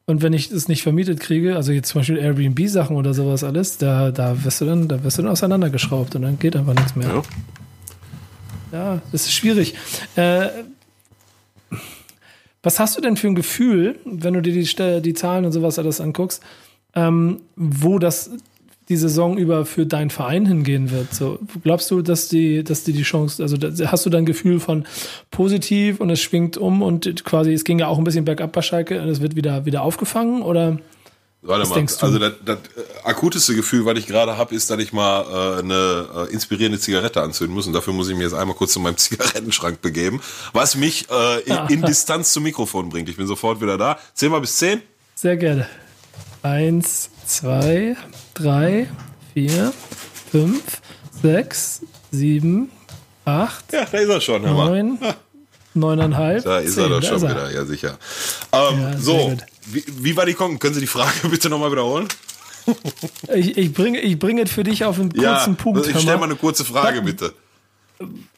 Und wenn ich es nicht vermietet kriege, also jetzt zum Beispiel Airbnb-Sachen oder sowas alles, da, da wirst du dann, da wirst du dann auseinandergeschraubt und dann geht einfach nichts mehr. Ja. Ja, das ist schwierig. Äh, was hast du denn für ein Gefühl, wenn du dir die, die Zahlen und sowas alles anguckst, ähm, wo das die Saison über für deinen Verein hingehen wird? So, glaubst du, dass die, dass die die Chance, also hast du dein Gefühl von positiv und es schwingt um und quasi, es ging ja auch ein bisschen bergab bei Schalke und es wird wieder, wieder aufgefangen oder? Warte mal, also das, das äh, akuteste Gefühl, was ich gerade habe, ist, dass ich mal äh, eine äh, inspirierende Zigarette anzünden muss. Und dafür muss ich mir jetzt einmal kurz zu meinem (laughs) Zigarettenschrank begeben, was mich äh, in, in (laughs) Distanz zum Mikrofon bringt. Ich bin sofort wieder da. Zähl mal bis zehn. Sehr gerne. Eins, zwei, drei, vier, fünf, sechs, sieben, acht. Ja, da ist er schon. Neun, neuneinhalb. Da ist zehn, er doch schon wieder, ja sicher. Ähm, ja, so. Wie, wie war die Konken? Können Sie die Frage (laughs) bitte nochmal wiederholen? ich, ich, bringe, ich bringe es für dich auf einen kurzen ja, Punkt. Ich stelle mal eine kurze Frage, was, bitte.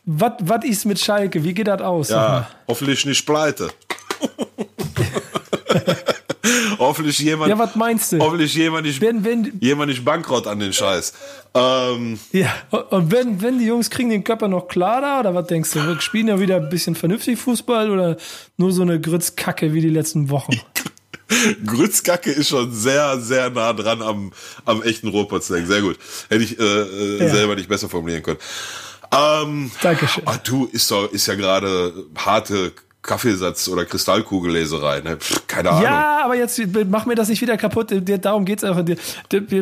Was ist mit Schalke? Wie geht das aus? Ja, hoffentlich nicht pleite. (laughs) hoffentlich jemand. Ja, was meinst du? Hoffentlich jemand nicht, wenn, wenn, jemand nicht bankrott an den Scheiß. Ähm, ja, und wenn, wenn die Jungs kriegen den Körper noch klar da, oder was denkst du? Wir spielen ja wieder ein bisschen vernünftig Fußball oder nur so eine Grützkacke wie die letzten Wochen? (laughs) Grützkacke ist schon sehr, sehr nah dran am, am echten Rohrpotzling. Sehr gut. Hätte ich äh, äh, ja. selber nicht besser formulieren können. Ähm, Dankeschön. Ah, du, ist, doch, ist ja gerade harte Kaffeesatz oder Kristallkugelleserei, ne? Pff, keine Ahnung. Ja, aber jetzt mach mir das nicht wieder kaputt. Darum geht's einfach. Wir,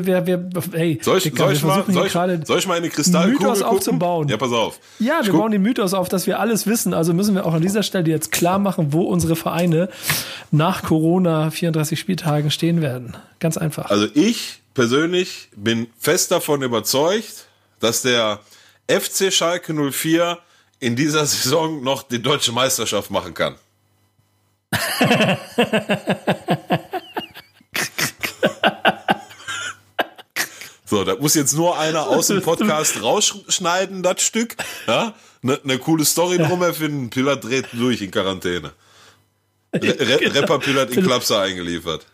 wir, wir, hey, soll ich, Dicker, soll, ich mal, soll, ich, soll ich mal eine Kristallkugel Mythos gucken? aufzubauen? Ja, pass auf. Ja, wir bauen den Mythos auf, dass wir alles wissen. Also müssen wir auch an dieser Stelle jetzt klar machen, wo unsere Vereine nach Corona 34 Spieltagen stehen werden. Ganz einfach. Also ich persönlich bin fest davon überzeugt, dass der FC Schalke 04 in dieser Saison noch die deutsche Meisterschaft machen kann. (laughs) so, da muss jetzt nur einer aus dem Podcast (laughs) rausschneiden, das Stück. Ja? Eine ne coole Story drum erfinden. Pillard dreht durch in Quarantäne. (laughs) Re Rapper Pillard in Klapser eingeliefert.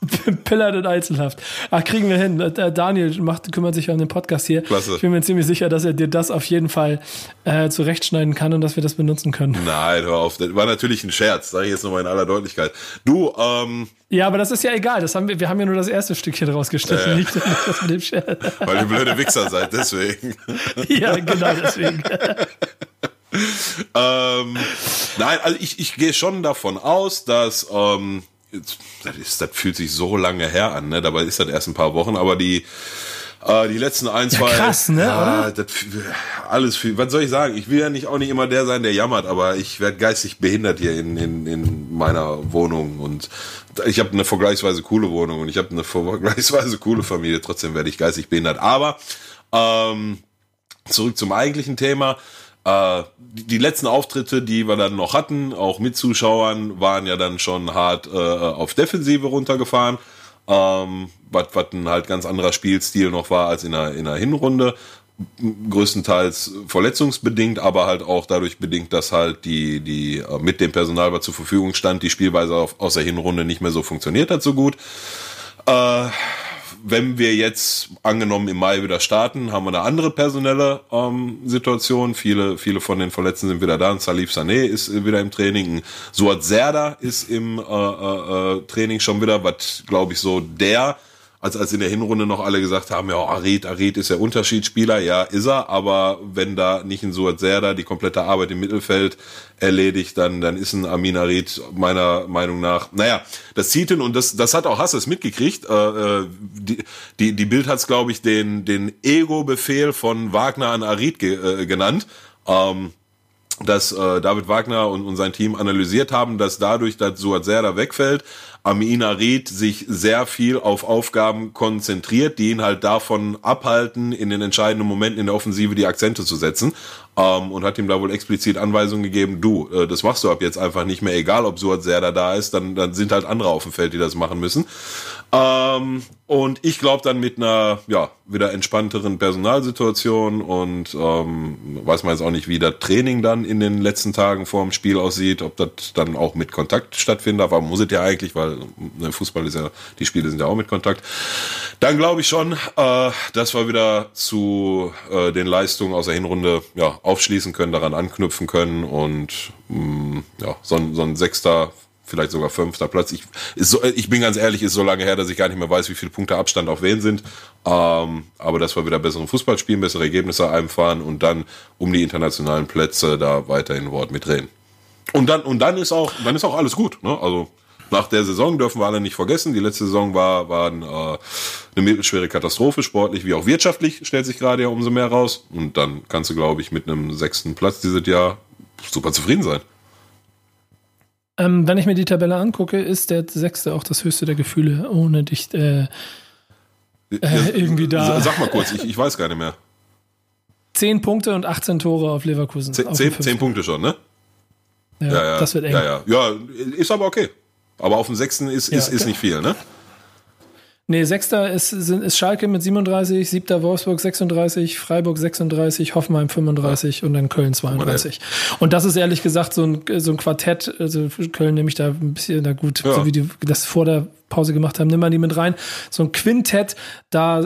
(laughs) Pillard in Einzelhaft. Ach, kriegen wir hin. Daniel macht, kümmert sich um den Podcast hier. Klasse. Ich bin mir ziemlich sicher, dass er dir das auf jeden Fall äh, zurechtschneiden kann und dass wir das benutzen können. Nein, hör auf. Das war natürlich ein Scherz, sage ich jetzt nochmal in aller Deutlichkeit. Du, ähm. Ja, aber das ist ja egal. Das haben wir, wir haben ja nur das erste Stückchen rausgestrichen, äh, nicht das mit dem Scherz. (laughs) Weil ihr blöde Wichser seid, deswegen. (laughs) ja, genau deswegen. ähm, nein, also ich, ich gehe schon davon aus, dass ähm, das, ist, das fühlt sich so lange her an, ne? Dabei ist das erst ein paar Wochen, aber die, äh, die letzten ein, zwei. Ja, krass, ne? Ja, das, alles viel. Was soll ich sagen? Ich will ja nicht auch nicht immer der sein, der jammert, aber ich werde geistig behindert hier in, in, in meiner Wohnung und ich habe eine vergleichsweise coole Wohnung und ich habe eine vergleichsweise coole Familie. Trotzdem werde ich geistig behindert. Aber ähm, zurück zum eigentlichen Thema. Äh, die letzten Auftritte, die wir dann noch hatten, auch mit Zuschauern, waren ja dann schon hart äh, auf Defensive runtergefahren. Ähm, was, ein halt ganz anderer Spielstil noch war als in der, in der Hinrunde. Größtenteils verletzungsbedingt, aber halt auch dadurch bedingt, dass halt die, die äh, mit dem Personal, was zur Verfügung stand, die Spielweise auf, aus der Hinrunde nicht mehr so funktioniert hat so gut. Äh, wenn wir jetzt angenommen im Mai wieder starten, haben wir eine andere personelle ähm, Situation. Viele, viele von den Verletzten sind wieder da. Und Salif Sané ist wieder im Training. Suat Serda ist im äh, äh, äh Training schon wieder, was glaube ich so der als als in der Hinrunde noch alle gesagt haben, ja, Arid, Arid ist der Unterschiedsspieler, ja, ist er, aber wenn da nicht ein Suat Serda die komplette Arbeit im Mittelfeld erledigt, dann, dann ist ein Amin Arid meiner Meinung nach, naja, das zieht ihn und das, das hat auch Hasses mitgekriegt. Äh, äh die, die, die Bild hat's, glaube ich, den, den Ego-Befehl von Wagner an Arid ge, äh, genannt. Ähm, dass äh, David Wagner und, und sein Team analysiert haben, dass dadurch, dass Suat Serda wegfällt, Amina Ried sich sehr viel auf Aufgaben konzentriert, die ihn halt davon abhalten, in den entscheidenden Momenten in der Offensive die Akzente zu setzen. Ähm, und hat ihm da wohl explizit Anweisungen gegeben, du, äh, das machst du ab jetzt einfach nicht mehr, egal ob Suat Serda da ist, dann, dann sind halt andere auf dem Feld, die das machen müssen. Ähm, und ich glaube dann mit einer ja wieder entspannteren Personalsituation und ähm, weiß man jetzt auch nicht, wie das Training dann in den letzten Tagen vor dem Spiel aussieht, ob das dann auch mit Kontakt stattfindet, aber muss es ja eigentlich, weil ne, Fußball ist ja, die Spiele sind ja auch mit Kontakt. Dann glaube ich schon, äh, dass wir wieder zu äh, den Leistungen aus der Hinrunde ja aufschließen können, daran anknüpfen können und mh, mm, ja so ein, so ein sechster vielleicht sogar fünfter Platz. Ich, so, ich bin ganz ehrlich, ist so lange her, dass ich gar nicht mehr weiß, wie viele Punkte Abstand auf wen sind. Ähm, aber dass wir wieder besseren Fußball spielen, bessere Ergebnisse einfahren und dann um die internationalen Plätze da weiterhin Wort mitreden. Und dann, und dann ist auch, dann ist auch alles gut. Ne? Also nach der Saison dürfen wir alle nicht vergessen. Die letzte Saison war, war ein, äh, eine mittelschwere Katastrophe, sportlich wie auch wirtschaftlich, stellt sich gerade ja umso mehr raus. Und dann kannst du, glaube ich, mit einem sechsten Platz dieses Jahr super zufrieden sein. Ähm, wenn ich mir die Tabelle angucke, ist der sechste auch das höchste der Gefühle, ohne dich äh, äh, irgendwie da. Sag mal kurz, ich, ich weiß gar nicht mehr. Zehn Punkte und 18 Tore auf Leverkusen. Zehn, zehn, zehn Punkte schon, ne? Ja, ja, ja, das wird eng. Ja, ja. ja, ist aber okay. Aber auf dem sechsten ist, ist, ja, ist nicht viel, ne? Nee, Sechster ist, ist Schalke mit 37, siebter Wolfsburg 36, Freiburg 36, Hoffenheim 35 ja. und dann Köln 32. Und das ist ehrlich gesagt so ein, so ein Quartett, also Köln nehme ich da ein bisschen, da gut, ja. so wie die das vor der Pause gemacht haben, nimm mal die mit rein. So ein Quintett, da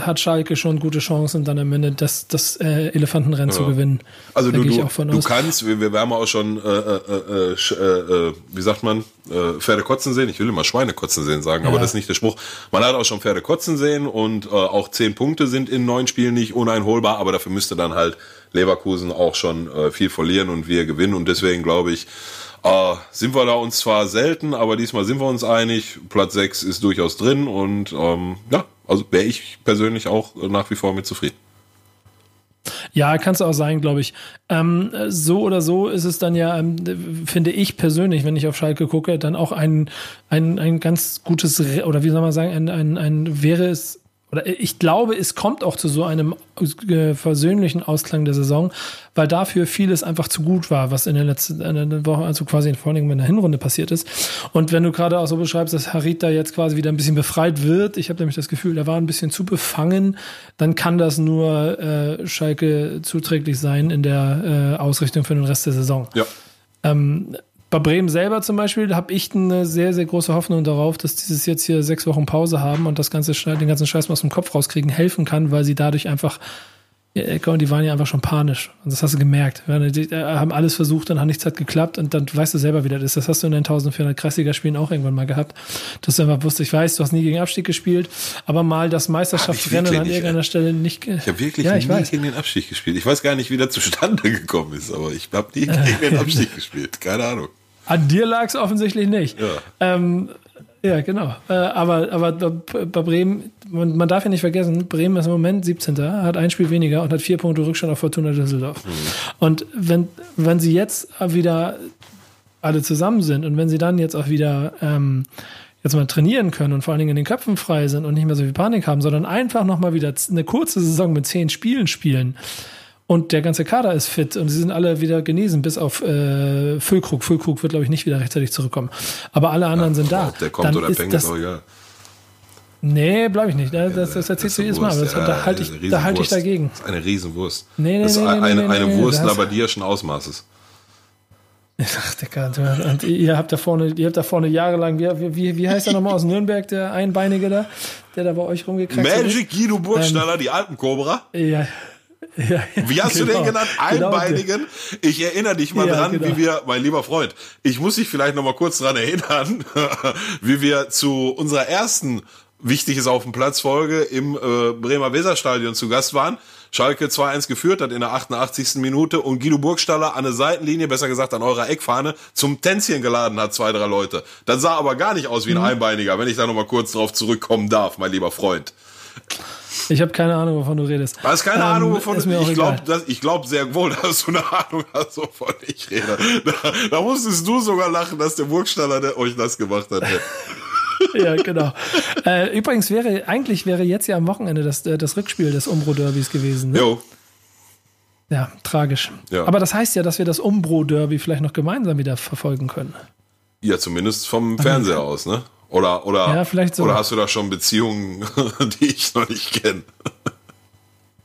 hat Schalke schon gute Chancen, dann am Ende das, das äh, Elefantenrennen ja. zu gewinnen. Also du, du, du kannst, wir, wir haben auch schon, äh, äh, äh, äh, wie sagt man, äh, Pferde kotzen sehen. Ich will immer Schweine kotzen sehen sagen, ja. aber das ist nicht der Spruch. Man hat auch schon Pferde kotzen sehen und äh, auch zehn Punkte sind in neun Spielen nicht uneinholbar, aber dafür müsste dann halt Leverkusen auch schon äh, viel verlieren und wir gewinnen und deswegen glaube ich, äh, sind wir da uns zwar selten, aber diesmal sind wir uns einig. Platz 6 ist durchaus drin und ähm, ja, also wäre ich persönlich auch nach wie vor mit zufrieden. Ja, kannst du auch sein, glaube ich. Ähm, so oder so ist es dann ja, ähm, finde ich persönlich, wenn ich auf Schalke gucke, dann auch ein, ein, ein ganz gutes, oder wie soll man sagen, ein, ein, ein wäre es oder ich glaube, es kommt auch zu so einem äh, versöhnlichen Ausklang der Saison, weil dafür vieles einfach zu gut war, was in der letzten in der Woche, also quasi vor allem in der Hinrunde passiert ist. Und wenn du gerade auch so beschreibst, dass Harit da jetzt quasi wieder ein bisschen befreit wird, ich habe nämlich das Gefühl, er war ein bisschen zu befangen, dann kann das nur äh, Schalke zuträglich sein in der äh, Ausrichtung für den Rest der Saison. Ja. Ähm, bei Bremen selber zum Beispiel habe ich eine sehr, sehr große Hoffnung darauf, dass dieses jetzt hier sechs Wochen Pause haben und das ganze den ganzen Scheiß mal aus dem Kopf rauskriegen helfen kann, weil sie dadurch einfach und die waren ja einfach schon panisch. Und das hast du gemerkt. Die haben alles versucht, dann hat nichts hat geklappt und dann weißt du selber, wie das ist. Das hast du in den 1400 Kreisliga-Spielen auch irgendwann mal gehabt. Dass du einfach wusstest, ich weiß, du hast nie gegen Abstieg gespielt, aber mal das Meisterschaftsrennen an irgendeiner Stelle nicht. Ich habe wirklich ja, ich nie weiß. gegen den Abstieg gespielt. Ich weiß gar nicht, wie das zustande (laughs) gekommen ist, aber ich habe nie gegen den (laughs) Abstieg gespielt. Keine Ahnung. An dir lag es offensichtlich nicht. Ja. Ähm, ja, genau. Äh, aber, aber bei Bremen, man, man, darf ja nicht vergessen, Bremen ist im Moment 17. hat ein Spiel weniger und hat vier Punkte Rückstand auf Fortuna Düsseldorf. Mhm. Und wenn, wenn sie jetzt wieder alle zusammen sind und wenn sie dann jetzt auch wieder ähm, jetzt mal trainieren können und vor allen Dingen in den Köpfen frei sind und nicht mehr so viel Panik haben, sondern einfach nochmal wieder eine kurze Saison mit zehn Spielen spielen, und der ganze Kader ist fit und sie sind alle wieder genesen, bis auf äh, Füllkrug. Füllkrug wird, glaube ich, nicht wieder rechtzeitig zurückkommen. Aber alle anderen ja, sind da. Der kommt Dann oder ist das, auch egal. Nee, bleibe ich nicht. Das, das, das erzählst du jedes Mal. Das, da halte ich, da halt ich dagegen. Das ist eine Riesenwurst. Nee, nee, das ist nee, eine, nee, eine Wurst labadierschen Ausmaßes. Ach, Digga, und ihr habt da vorne, ihr habt da vorne jahrelang, wie, wie, wie heißt der nochmal aus Nürnberg, der Einbeinige da, der da bei euch rumgekriegt hat? Magic Guido Burgstaller, ähm, die Alpenkobra? Ja, ja, Wie hast genau, du den genau. genannt? Genau. Einbeinigen? ich erinnere dich mal ja, dran, genau. wie wir, mein lieber Freund, ich muss dich vielleicht noch mal kurz dran erinnern, (laughs) wie wir zu unserer ersten Wichtiges auf dem Platz Folge im äh, Bremer Weserstadion zu Gast waren. Schalke 2-1 geführt hat in der 88. Minute und Guido Burgstaller an der Seitenlinie, besser gesagt an eurer Eckfahne, zum Tänzchen geladen hat, zwei, drei Leute. Das sah aber gar nicht aus wie ein mhm. Einbeiniger, wenn ich da noch mal kurz drauf zurückkommen darf, mein lieber Freund. Ich habe keine Ahnung, wovon du redest. Du hast keine ähm, Ahnung, wovon du Ich glaube glaub sehr wohl, (laughs) dass du eine Ahnung hast, wovon ich rede. Da, da musstest du sogar lachen, dass der Burgstaller euch das gemacht hat. (laughs) ja, genau. Äh, übrigens wäre, eigentlich wäre jetzt ja am Wochenende das, äh, das Rückspiel des Umbro-Derbys gewesen. Ne? Jo. Ja, tragisch. Ja. Aber das heißt ja, dass wir das Umbro-Derby vielleicht noch gemeinsam wieder verfolgen können. Ja, zumindest vom Fernseher aus, ne? Oder, oder, ja, vielleicht oder hast du da schon Beziehungen, (laughs) die ich noch nicht kenne?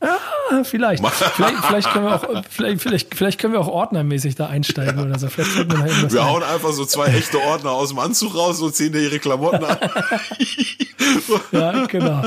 Ja, vielleicht. (laughs) vielleicht. Vielleicht können wir auch, vielleicht, vielleicht, vielleicht können wir auch ordnermäßig da einsteigen ja. oder so. Vielleicht wir wir hauen einfach so zwei echte Ordner aus dem Anzug raus und ziehen dir ihre Klamotten an. (laughs) ja, genau.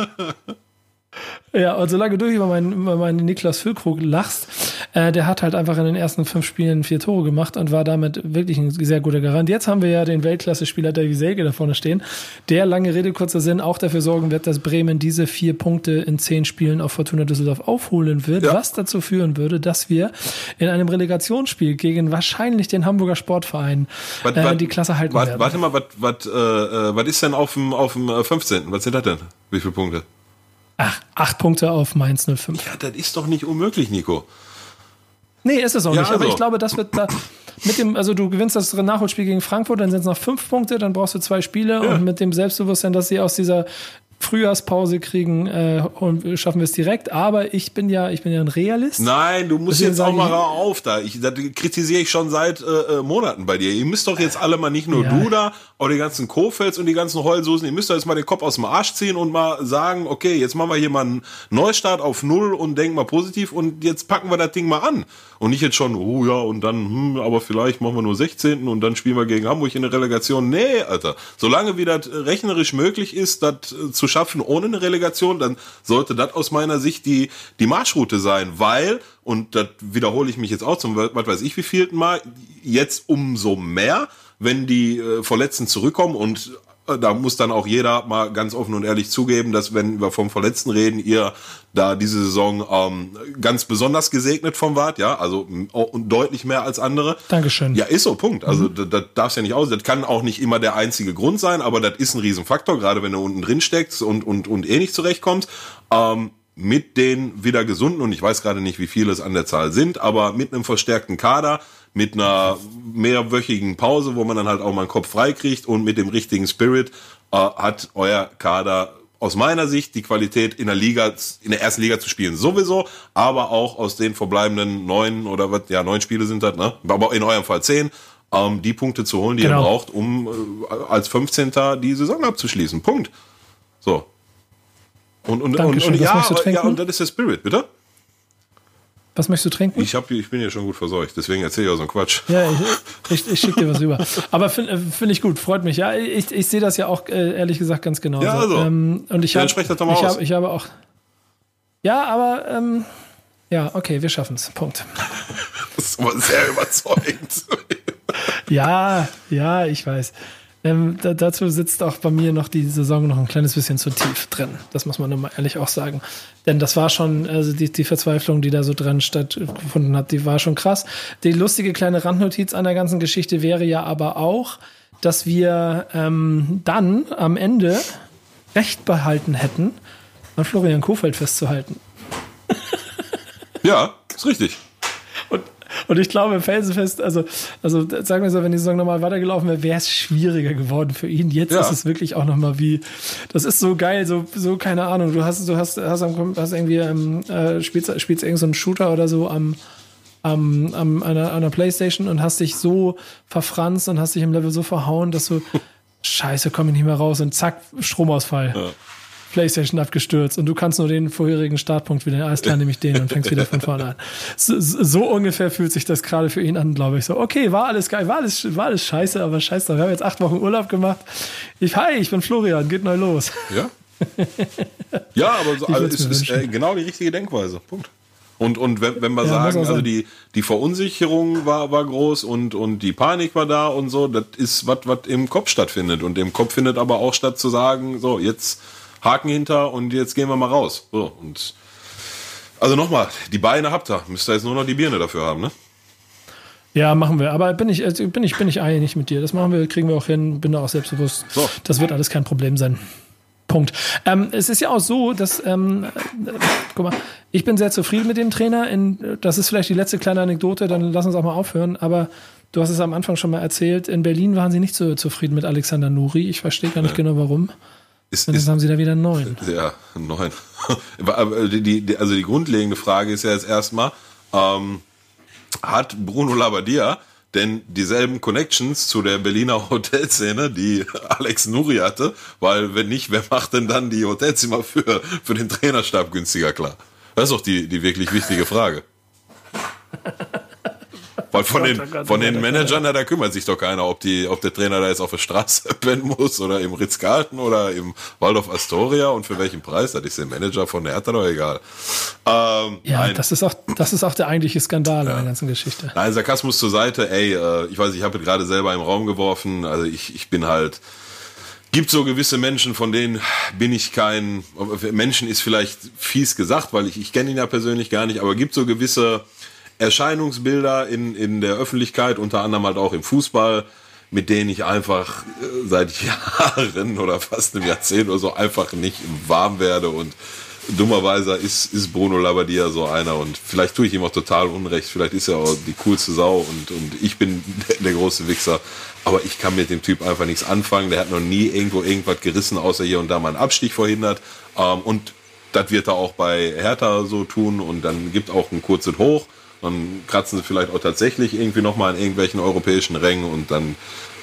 Ja, und solange du über meinen, über meinen Niklas Füllkrug lachst, äh, der hat halt einfach in den ersten fünf Spielen vier Tore gemacht und war damit wirklich ein sehr guter Garant. Jetzt haben wir ja den Weltklasse-Spieler Davy Selke da vorne stehen, der, lange Rede, kurzer Sinn, auch dafür sorgen wird, dass Bremen diese vier Punkte in zehn Spielen auf Fortuna Düsseldorf aufholen wird, ja. was dazu führen würde, dass wir in einem Relegationsspiel gegen wahrscheinlich den Hamburger Sportverein wat, äh, die Klasse halten wat, werden. Warte mal, was äh, äh ist denn auf dem, auf dem 15.? Was sind das denn? Wie viele Punkte? Ach, acht Punkte auf Mainz 05. Ja, das ist doch nicht unmöglich, Nico. Nee, ist es auch ja, nicht. Also. Aber ich glaube, das wird da mit dem, also du gewinnst das Nachholspiel gegen Frankfurt, dann sind es noch fünf Punkte, dann brauchst du zwei Spiele ja. und mit dem Selbstbewusstsein, dass sie aus dieser Frühjahrspause kriegen äh, und schaffen wir es direkt. Aber ich bin ja, ich bin ja ein Realist. Nein, du musst jetzt auch mal auf da. Ich, das kritisiere ich schon seit äh, äh, Monaten bei dir. Ihr müsst doch jetzt alle mal nicht nur ja. du da, auch die ganzen Kofels und die ganzen Heulsoßen. Ihr müsst doch jetzt mal den Kopf aus dem Arsch ziehen und mal sagen, okay, jetzt machen wir hier mal einen Neustart auf Null und denken mal positiv und jetzt packen wir das Ding mal an. Und nicht jetzt schon, oh ja, und dann, hm, aber vielleicht machen wir nur 16. und dann spielen wir gegen Hamburg in der Relegation. Nee, Alter. Solange wie das rechnerisch möglich ist, das äh, zu schaffen ohne eine Relegation, dann sollte das aus meiner Sicht die, die Marschroute sein, weil, und das wiederhole ich mich jetzt auch zum, was weiß ich wie vielten Mal, jetzt umso mehr, wenn die äh, Verletzten zurückkommen und da muss dann auch jeder mal ganz offen und ehrlich zugeben, dass wenn wir vom Verletzten reden, ihr da diese Saison ähm, ganz besonders gesegnet vom wart, ja, also und deutlich mehr als andere. Dankeschön. Ja, ist so, Punkt. Also mhm. das, das darf ja nicht aus. Das kann auch nicht immer der einzige Grund sein, aber das ist ein Riesenfaktor, gerade wenn du unten drin steckst und, und, und eh nicht zurechtkommst. Ähm, mit den wieder gesunden, und ich weiß gerade nicht, wie viele es an der Zahl sind, aber mit einem verstärkten Kader, mit einer mehrwöchigen Pause, wo man dann halt auch mal einen Kopf frei kriegt und mit dem richtigen Spirit äh, hat euer Kader aus meiner Sicht die Qualität in der Liga, in der ersten Liga zu spielen sowieso, aber auch aus den verbleibenden neun oder was, ja, neun Spiele sind das, ne? Aber in eurem Fall zehn, ähm, die Punkte zu holen, die genau. ihr braucht, um äh, als 15. die Saison abzuschließen. Punkt. So. Und, und, Dankeschön. und, und ja, ja, und das ist der Spirit, bitte? Was möchtest du trinken? Ich, hab, ich bin ja schon gut verseucht, deswegen erzähle ich auch so einen Quatsch. Ja, ich, ich, ich schicke dir was rüber. Aber finde äh, find ich gut, freut mich. Ja, ich, ich sehe das ja auch äh, ehrlich gesagt ganz genau. Ja, also. Ähm, und ich habe ich, hab, ich habe auch. Ja, aber ähm, ja, okay, wir schaffen es. Punkt. (laughs) das ist aber sehr überzeugend. ja, ja, ich weiß. Ähm, da, dazu sitzt auch bei mir noch die Saison noch ein kleines bisschen zu tief drin. Das muss man nur mal ehrlich auch sagen. Denn das war schon, also die, die Verzweiflung, die da so dran stattgefunden hat, die war schon krass. Die lustige kleine Randnotiz an der ganzen Geschichte wäre ja aber auch, dass wir ähm, dann am Ende Recht behalten hätten, an Florian Kofeld festzuhalten. Ja, ist richtig. Und, ich glaube, felsenfest, also, also sagen wir so, wenn die Saison nochmal weitergelaufen wäre, wäre es schwieriger geworden für ihn. Jetzt ja. ist es wirklich auch nochmal wie, das ist so geil, so, so keine Ahnung. Du hast, du hast, hast, hast irgendwie, ähm, äh, spielst, spielst irgend so einen Shooter oder so am, am, am einer, einer Playstation und hast dich so verfranst und hast dich im Level so verhauen, dass du, (laughs) scheiße, komm ich nicht mehr raus und zack, Stromausfall. Ja. PlayStation abgestürzt und du kannst nur den vorherigen Startpunkt wieder. Alles klar, nehme ich den und fängst wieder von vorne an. So, so, ungefähr fühlt sich das gerade für ihn an, glaube ich. So, okay, war alles geil, war alles, war alles scheiße, aber scheiße, wir haben jetzt acht Wochen Urlaub gemacht. Ich, hi, ich bin Florian, geht neu los. Ja. (laughs) ja, aber so, also, es ist äh, genau die richtige Denkweise. Punkt. Und, und wenn, wenn wir ja, sagen, also die, die Verunsicherung war, war groß und, und die Panik war da und so, das ist was, was im Kopf stattfindet. Und im Kopf findet aber auch statt zu sagen, so, jetzt Haken hinter und jetzt gehen wir mal raus. So, und also nochmal, die Beine habt ihr. Müsst ihr jetzt nur noch die Birne dafür haben, ne? Ja, machen wir. Aber bin ich, also bin ich, bin ich einig mit dir. Das machen wir, kriegen wir auch hin. Bin da auch selbstbewusst. So. Das wird alles kein Problem sein. Punkt. Ähm, es ist ja auch so, dass, ähm, äh, guck mal, ich bin sehr zufrieden mit dem Trainer. In, das ist vielleicht die letzte kleine Anekdote, dann lass uns auch mal aufhören. Aber du hast es am Anfang schon mal erzählt. In Berlin waren sie nicht so zufrieden mit Alexander Nuri. Ich verstehe gar nicht ja. genau warum. Ist, Und jetzt ist, haben sie da wieder neuen. Ja, (laughs) die, also die grundlegende Frage ist ja jetzt erstmal, ähm, hat Bruno Labbadia denn dieselben Connections zu der Berliner Hotelszene, die (laughs) Alex Nuri hatte? Weil wenn nicht, wer macht denn dann die Hotelzimmer für, für den Trainerstab günstiger klar? Das ist doch die, die wirklich wichtige Frage. (laughs) Weil von den, von den Managern, da kümmert sich doch keiner, ob, die, ob der Trainer da jetzt auf der Straße (laughs) pennen muss oder im Ritz-Carlton oder im Waldorf Astoria und für welchen Preis. Das ist dem Manager von der Hertha doch egal. Ähm, ja, nein. das ist, auch, das ist auch der eigentliche Skandal ja. in der ganzen Geschichte. Nein, Sarkasmus zur Seite. Ey, äh, ich weiß, ich habe gerade selber im Raum geworfen. Also ich, ich bin halt gibt so gewisse Menschen, von denen bin ich kein, Menschen ist vielleicht fies gesagt, weil ich, ich kenne ihn ja persönlich gar nicht, aber gibt so gewisse Erscheinungsbilder in, in der Öffentlichkeit, unter anderem halt auch im Fußball, mit denen ich einfach äh, seit (laughs) Jahren oder fast einem Jahrzehnt oder so einfach nicht warm werde. Und dummerweise ist, ist Bruno Labbadia so einer. Und vielleicht tue ich ihm auch total Unrecht, vielleicht ist er auch die coolste Sau. Und, und ich bin der, (laughs) der große Wichser, aber ich kann mit dem Typ einfach nichts anfangen, der hat noch nie irgendwo irgendwas gerissen, außer hier und da mal einen Abstich verhindert. Ähm, und das wird er auch bei Hertha so tun. Und dann gibt auch ein kurzes Hoch dann kratzen sie vielleicht auch tatsächlich irgendwie nochmal in irgendwelchen europäischen Rängen und dann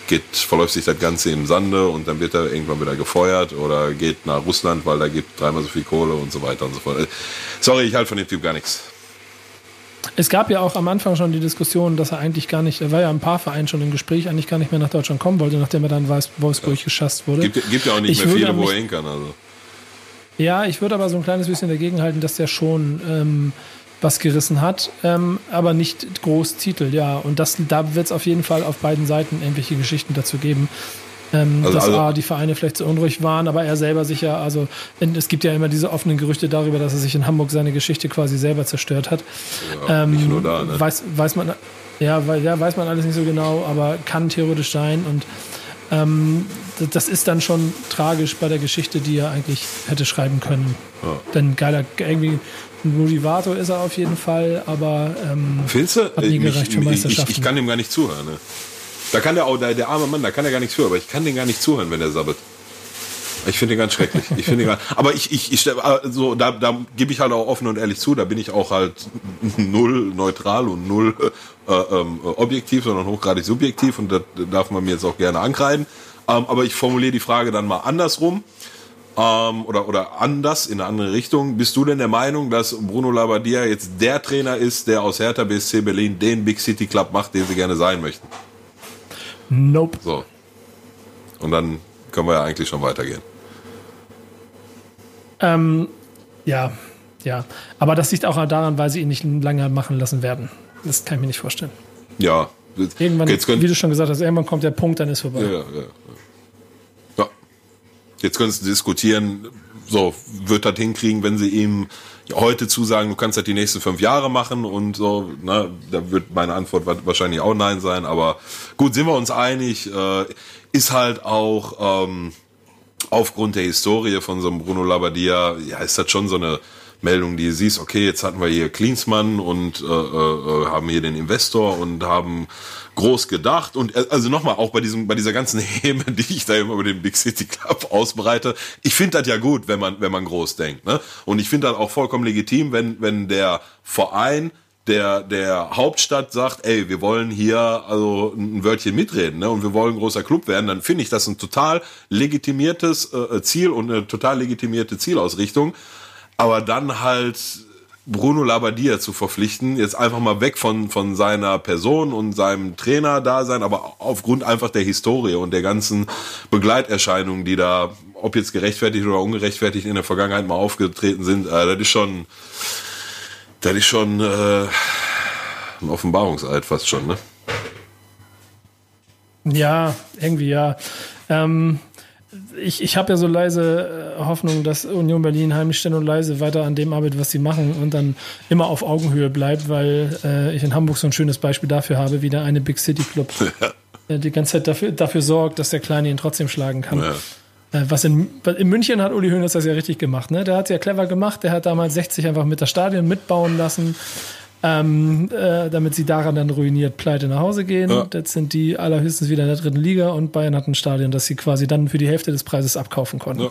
geht, verläuft sich das Ganze im Sande und dann wird er irgendwann wieder gefeuert oder geht nach Russland, weil da gibt dreimal so viel Kohle und so weiter und so fort. Sorry, ich halte von dem Typ gar nichts. Es gab ja auch am Anfang schon die Diskussion, dass er eigentlich gar nicht, er war ja ein paar Vereinen schon im Gespräch, eigentlich gar nicht mehr nach Deutschland kommen wollte, nachdem er dann Wolfsburg ja. geschasst wurde. Gibt, gibt ja auch nicht ich mehr viele, wo er hin kann. Also. Ja, ich würde aber so ein kleines bisschen dagegen halten, dass der schon ähm, was gerissen hat, ähm, aber nicht groß Titel, ja. Und das, da wird es auf jeden Fall auf beiden Seiten irgendwelche Geschichten dazu geben. Ähm, also, dass also, A, die Vereine vielleicht zu unruhig waren, aber er selber sicher, also es gibt ja immer diese offenen Gerüchte darüber, dass er sich in Hamburg seine Geschichte quasi selber zerstört hat. Ja, ähm, nicht nur da, ne? weiß, weiß man, ja, weil, ja, weiß man alles nicht so genau, aber kann theoretisch sein und ähm, das ist dann schon tragisch bei der Geschichte, die er eigentlich hätte schreiben können. Ja. Denn geiler, irgendwie ein Motivator ist er auf jeden Fall, aber ähm, Findest du? hat nie gereicht für Meisterschaften. Ich, ich, kann dem gar nicht zuhören. Ne? Da kann der auch, der, der arme Mann, da kann er gar nichts für, aber ich kann den gar nicht zuhören, wenn er sabbelt. Ich finde den ganz schrecklich. Ich finde gar, (laughs) aber ich, ich, ich also da, da gebe ich halt auch offen und ehrlich zu, da bin ich auch halt (laughs) null neutral und null äh, ähm, objektiv, sondern hochgradig subjektiv und das darf man mir jetzt auch gerne ankreiden. Ähm, aber ich formuliere die Frage dann mal andersrum ähm, oder, oder anders in eine andere Richtung. Bist du denn der Meinung, dass Bruno Labbadia jetzt der Trainer ist, der aus Hertha BSC Berlin den Big City Club macht, den sie gerne sein möchten? Nope. So. Und dann können wir ja eigentlich schon weitergehen. Ähm, ja, ja. Aber das liegt auch daran, weil sie ihn nicht lange machen lassen werden. Das kann ich mir nicht vorstellen. Ja. Irgendwann, wie du schon gesagt hast, irgendwann kommt der Punkt, dann ist vorbei. Ja, ja, ja. Jetzt können Sie diskutieren, so, wird das hinkriegen, wenn Sie ihm heute zusagen, du kannst das die nächsten fünf Jahre machen und so, ne, da wird meine Antwort wahrscheinlich auch Nein sein, aber gut, sind wir uns einig, äh, ist halt auch ähm, aufgrund der Historie von so einem Bruno Labbadia, ja, ist das schon so eine Meldung, die du siehst, okay, jetzt hatten wir hier Klinsmann und äh, äh, haben hier den Investor und haben groß gedacht und äh, also nochmal auch bei diesem bei dieser ganzen (laughs) Häme, die ich da immer über den Big City Club ausbreite. Ich finde das ja gut, wenn man wenn man groß denkt, ne? Und ich finde das auch vollkommen legitim, wenn wenn der Verein der der Hauptstadt sagt, ey, wir wollen hier also ein Wörtchen mitreden, ne? Und wir wollen großer Club werden, dann finde ich das ein total legitimiertes äh, Ziel und eine total legitimierte Zielausrichtung. Aber dann halt Bruno Labbadia zu verpflichten, jetzt einfach mal weg von, von seiner Person und seinem Trainer da sein, aber aufgrund einfach der Historie und der ganzen Begleiterscheinungen, die da, ob jetzt gerechtfertigt oder ungerechtfertigt in der Vergangenheit mal aufgetreten sind, äh, das ist schon, das ist schon äh, ein Offenbarungseid fast schon, ne? Ja, irgendwie ja. Ähm, ich, ich habe ja so leise äh, Hoffnung, dass Union Berlin heimlich still und leise weiter an dem arbeitet, was sie machen und dann immer auf Augenhöhe bleibt, weil äh, ich in Hamburg so ein schönes Beispiel dafür habe, wie der eine Big City Club ja. die ganze Zeit dafür, dafür sorgt, dass der Kleine ihn trotzdem schlagen kann. Ja. Äh, was in, in München hat Uli Hoeneß das ja richtig gemacht. Ne? Der hat es ja clever gemacht. Der hat damals 60 einfach mit das Stadion mitbauen lassen ähm, äh, damit sie daran dann ruiniert pleite nach Hause gehen. Ja. Jetzt sind die allerhöchstens wieder in der dritten Liga und Bayern hat ein Stadion, das sie quasi dann für die Hälfte des Preises abkaufen konnten. Ja.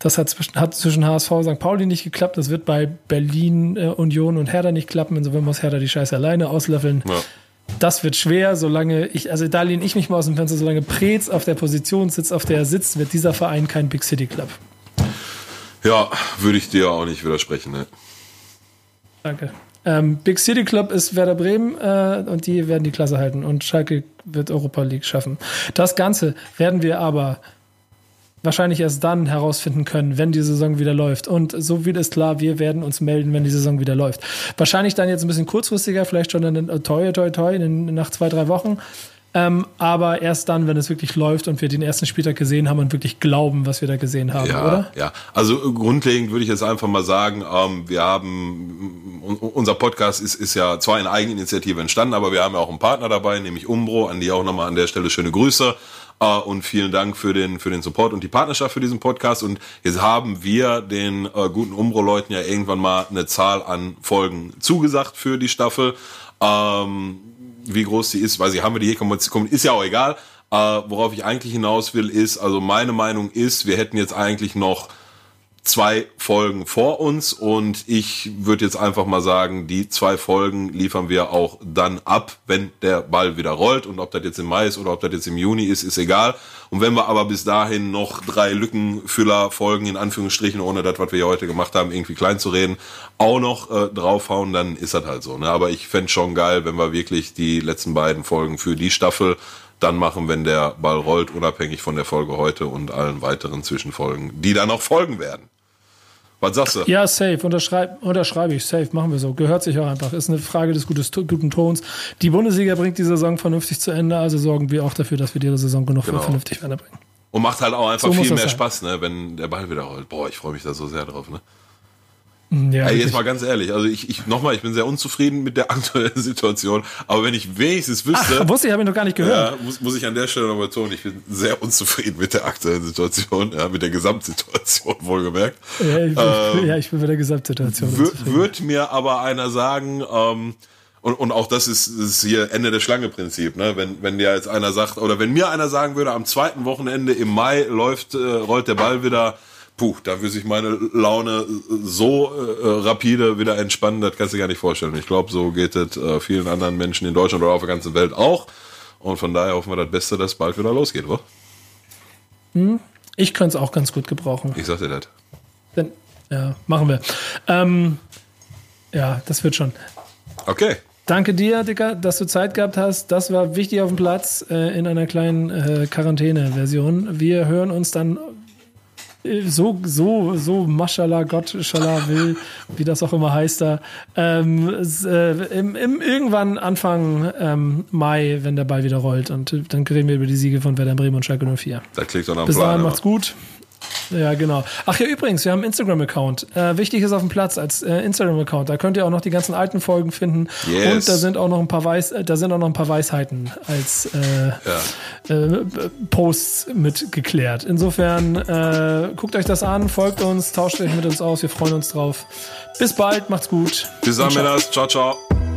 Das hat zwischen, hat zwischen HSV und St. Pauli nicht geklappt. Das wird bei Berlin, äh, Union und Hertha nicht klappen. Insofern muss Hertha die Scheiße alleine auslöffeln. Ja. Das wird schwer, solange ich, also da lehne ich mich mal aus dem Fenster, solange Preetz auf der Position sitzt, auf der er sitzt, wird dieser Verein kein Big City Club. Ja, würde ich dir auch nicht widersprechen, ne? Danke. Ähm, Big City Club ist Werder Bremen äh, und die werden die Klasse halten und Schalke wird Europa League schaffen. Das Ganze werden wir aber wahrscheinlich erst dann herausfinden können, wenn die Saison wieder läuft. Und so viel ist klar, wir werden uns melden, wenn die Saison wieder läuft. Wahrscheinlich dann jetzt ein bisschen kurzfristiger, vielleicht schon in, toi, toi, toi, in, nach zwei, drei Wochen. Ähm, aber erst dann, wenn es wirklich läuft und wir den ersten Spieltag gesehen haben und wirklich glauben, was wir da gesehen haben, ja, oder? Ja, also grundlegend würde ich jetzt einfach mal sagen, ähm, wir haben, unser Podcast ist, ist ja zwar in Eigeninitiative entstanden, aber wir haben ja auch einen Partner dabei, nämlich Umbro, an die auch nochmal an der Stelle schöne Grüße. Uh, und vielen Dank für den, für den Support und die Partnerschaft für diesen Podcast. Und jetzt haben wir den uh, guten Umbro-Leuten ja irgendwann mal eine Zahl an Folgen zugesagt für die Staffel. Ähm, wie groß sie ist, weil sie haben wir die hier kommen, ist ja auch egal. Äh, worauf ich eigentlich hinaus will, ist, also meine Meinung ist, wir hätten jetzt eigentlich noch zwei Folgen vor uns und ich würde jetzt einfach mal sagen, die zwei Folgen liefern wir auch dann ab, wenn der Ball wieder rollt und ob das jetzt im Mai ist oder ob das jetzt im Juni ist, ist egal. Und wenn wir aber bis dahin noch drei Lückenfüller-Folgen in Anführungsstrichen, ohne das, was wir heute gemacht haben, irgendwie klein zu reden, auch noch äh, draufhauen, dann ist das halt so. Ne? Aber ich fände schon geil, wenn wir wirklich die letzten beiden Folgen für die Staffel dann machen, wenn der Ball rollt, unabhängig von der Folge heute und allen weiteren Zwischenfolgen, die dann auch folgen werden. Was sagst du? Ja, safe. Unterschreib, unterschreibe ich. Safe. Machen wir so. Gehört sich auch einfach. Ist eine Frage des gutes, guten Tons. Die Bundesliga bringt die Saison vernünftig zu Ende, also sorgen wir auch dafür, dass wir die Saison genug genau. vernünftig weiterbringen. Und macht halt auch einfach so viel mehr sein. Spaß, ne, wenn der Ball wieder rollt. Boah, ich freue mich da so sehr drauf, ne? Ja, Ey, jetzt mal ganz ehrlich, also ich, ich nochmal, ich bin sehr unzufrieden mit der (laughs) aktuellen Situation, aber wenn ich wenigstens wüsste. Ach, wusste ich, habe ich noch gar nicht gehört. Ja, muss, muss ich an der Stelle nochmal tun, ich bin sehr unzufrieden mit der aktuellen Situation, ja, mit der Gesamtsituation (laughs) wohlgemerkt. Ja, ich bin, ähm, ja, ich bin mit der Gesamtsituation. Wird mir aber einer sagen, ähm, und, und auch das ist, ist hier Ende der Schlange-Prinzip, ne? Wenn, wenn dir jetzt einer sagt, oder wenn mir einer sagen würde, am zweiten Wochenende im Mai läuft, äh, rollt der Ball wieder puh, da würde sich meine Laune so äh, rapide wieder entspannen, das kannst du dir gar nicht vorstellen. Ich glaube, so geht es äh, vielen anderen Menschen in Deutschland oder auf der ganzen Welt auch. Und von daher hoffen wir das Beste, dass bald wieder losgeht, oder? Hm, ich könnte es auch ganz gut gebrauchen. Ich sag dir das. Dann, ja, machen wir. Ähm, ja, das wird schon. Okay. Danke dir, Dicker, dass du Zeit gehabt hast. Das war wichtig auf dem Platz äh, in einer kleinen äh, Quarantäne-Version. Wir hören uns dann so, so, so, Mashallah, Gott, Schallah will, wie das auch immer heißt da, ähm, äh, im, im, irgendwann Anfang ähm, Mai, wenn der Ball wieder rollt und dann reden wir über die Siege von Werder Bremen und Schalke 04. Da klickt doch noch Bis dahin, macht's gut. Ja, genau. Ach ja, übrigens, wir haben einen Instagram-Account. Äh, wichtig ist auf dem Platz als äh, Instagram-Account. Da könnt ihr auch noch die ganzen alten Folgen finden. Yes. Und da sind auch noch ein paar Weis äh, da sind auch noch ein paar Weisheiten als äh, Ja. äh, Posts mit geklärt. Insofern äh, guckt euch das an, folgt uns, tauscht euch mit uns aus. Wir freuen uns drauf. Bis bald, macht's gut. Bis dann, Männers. Ciao, ciao.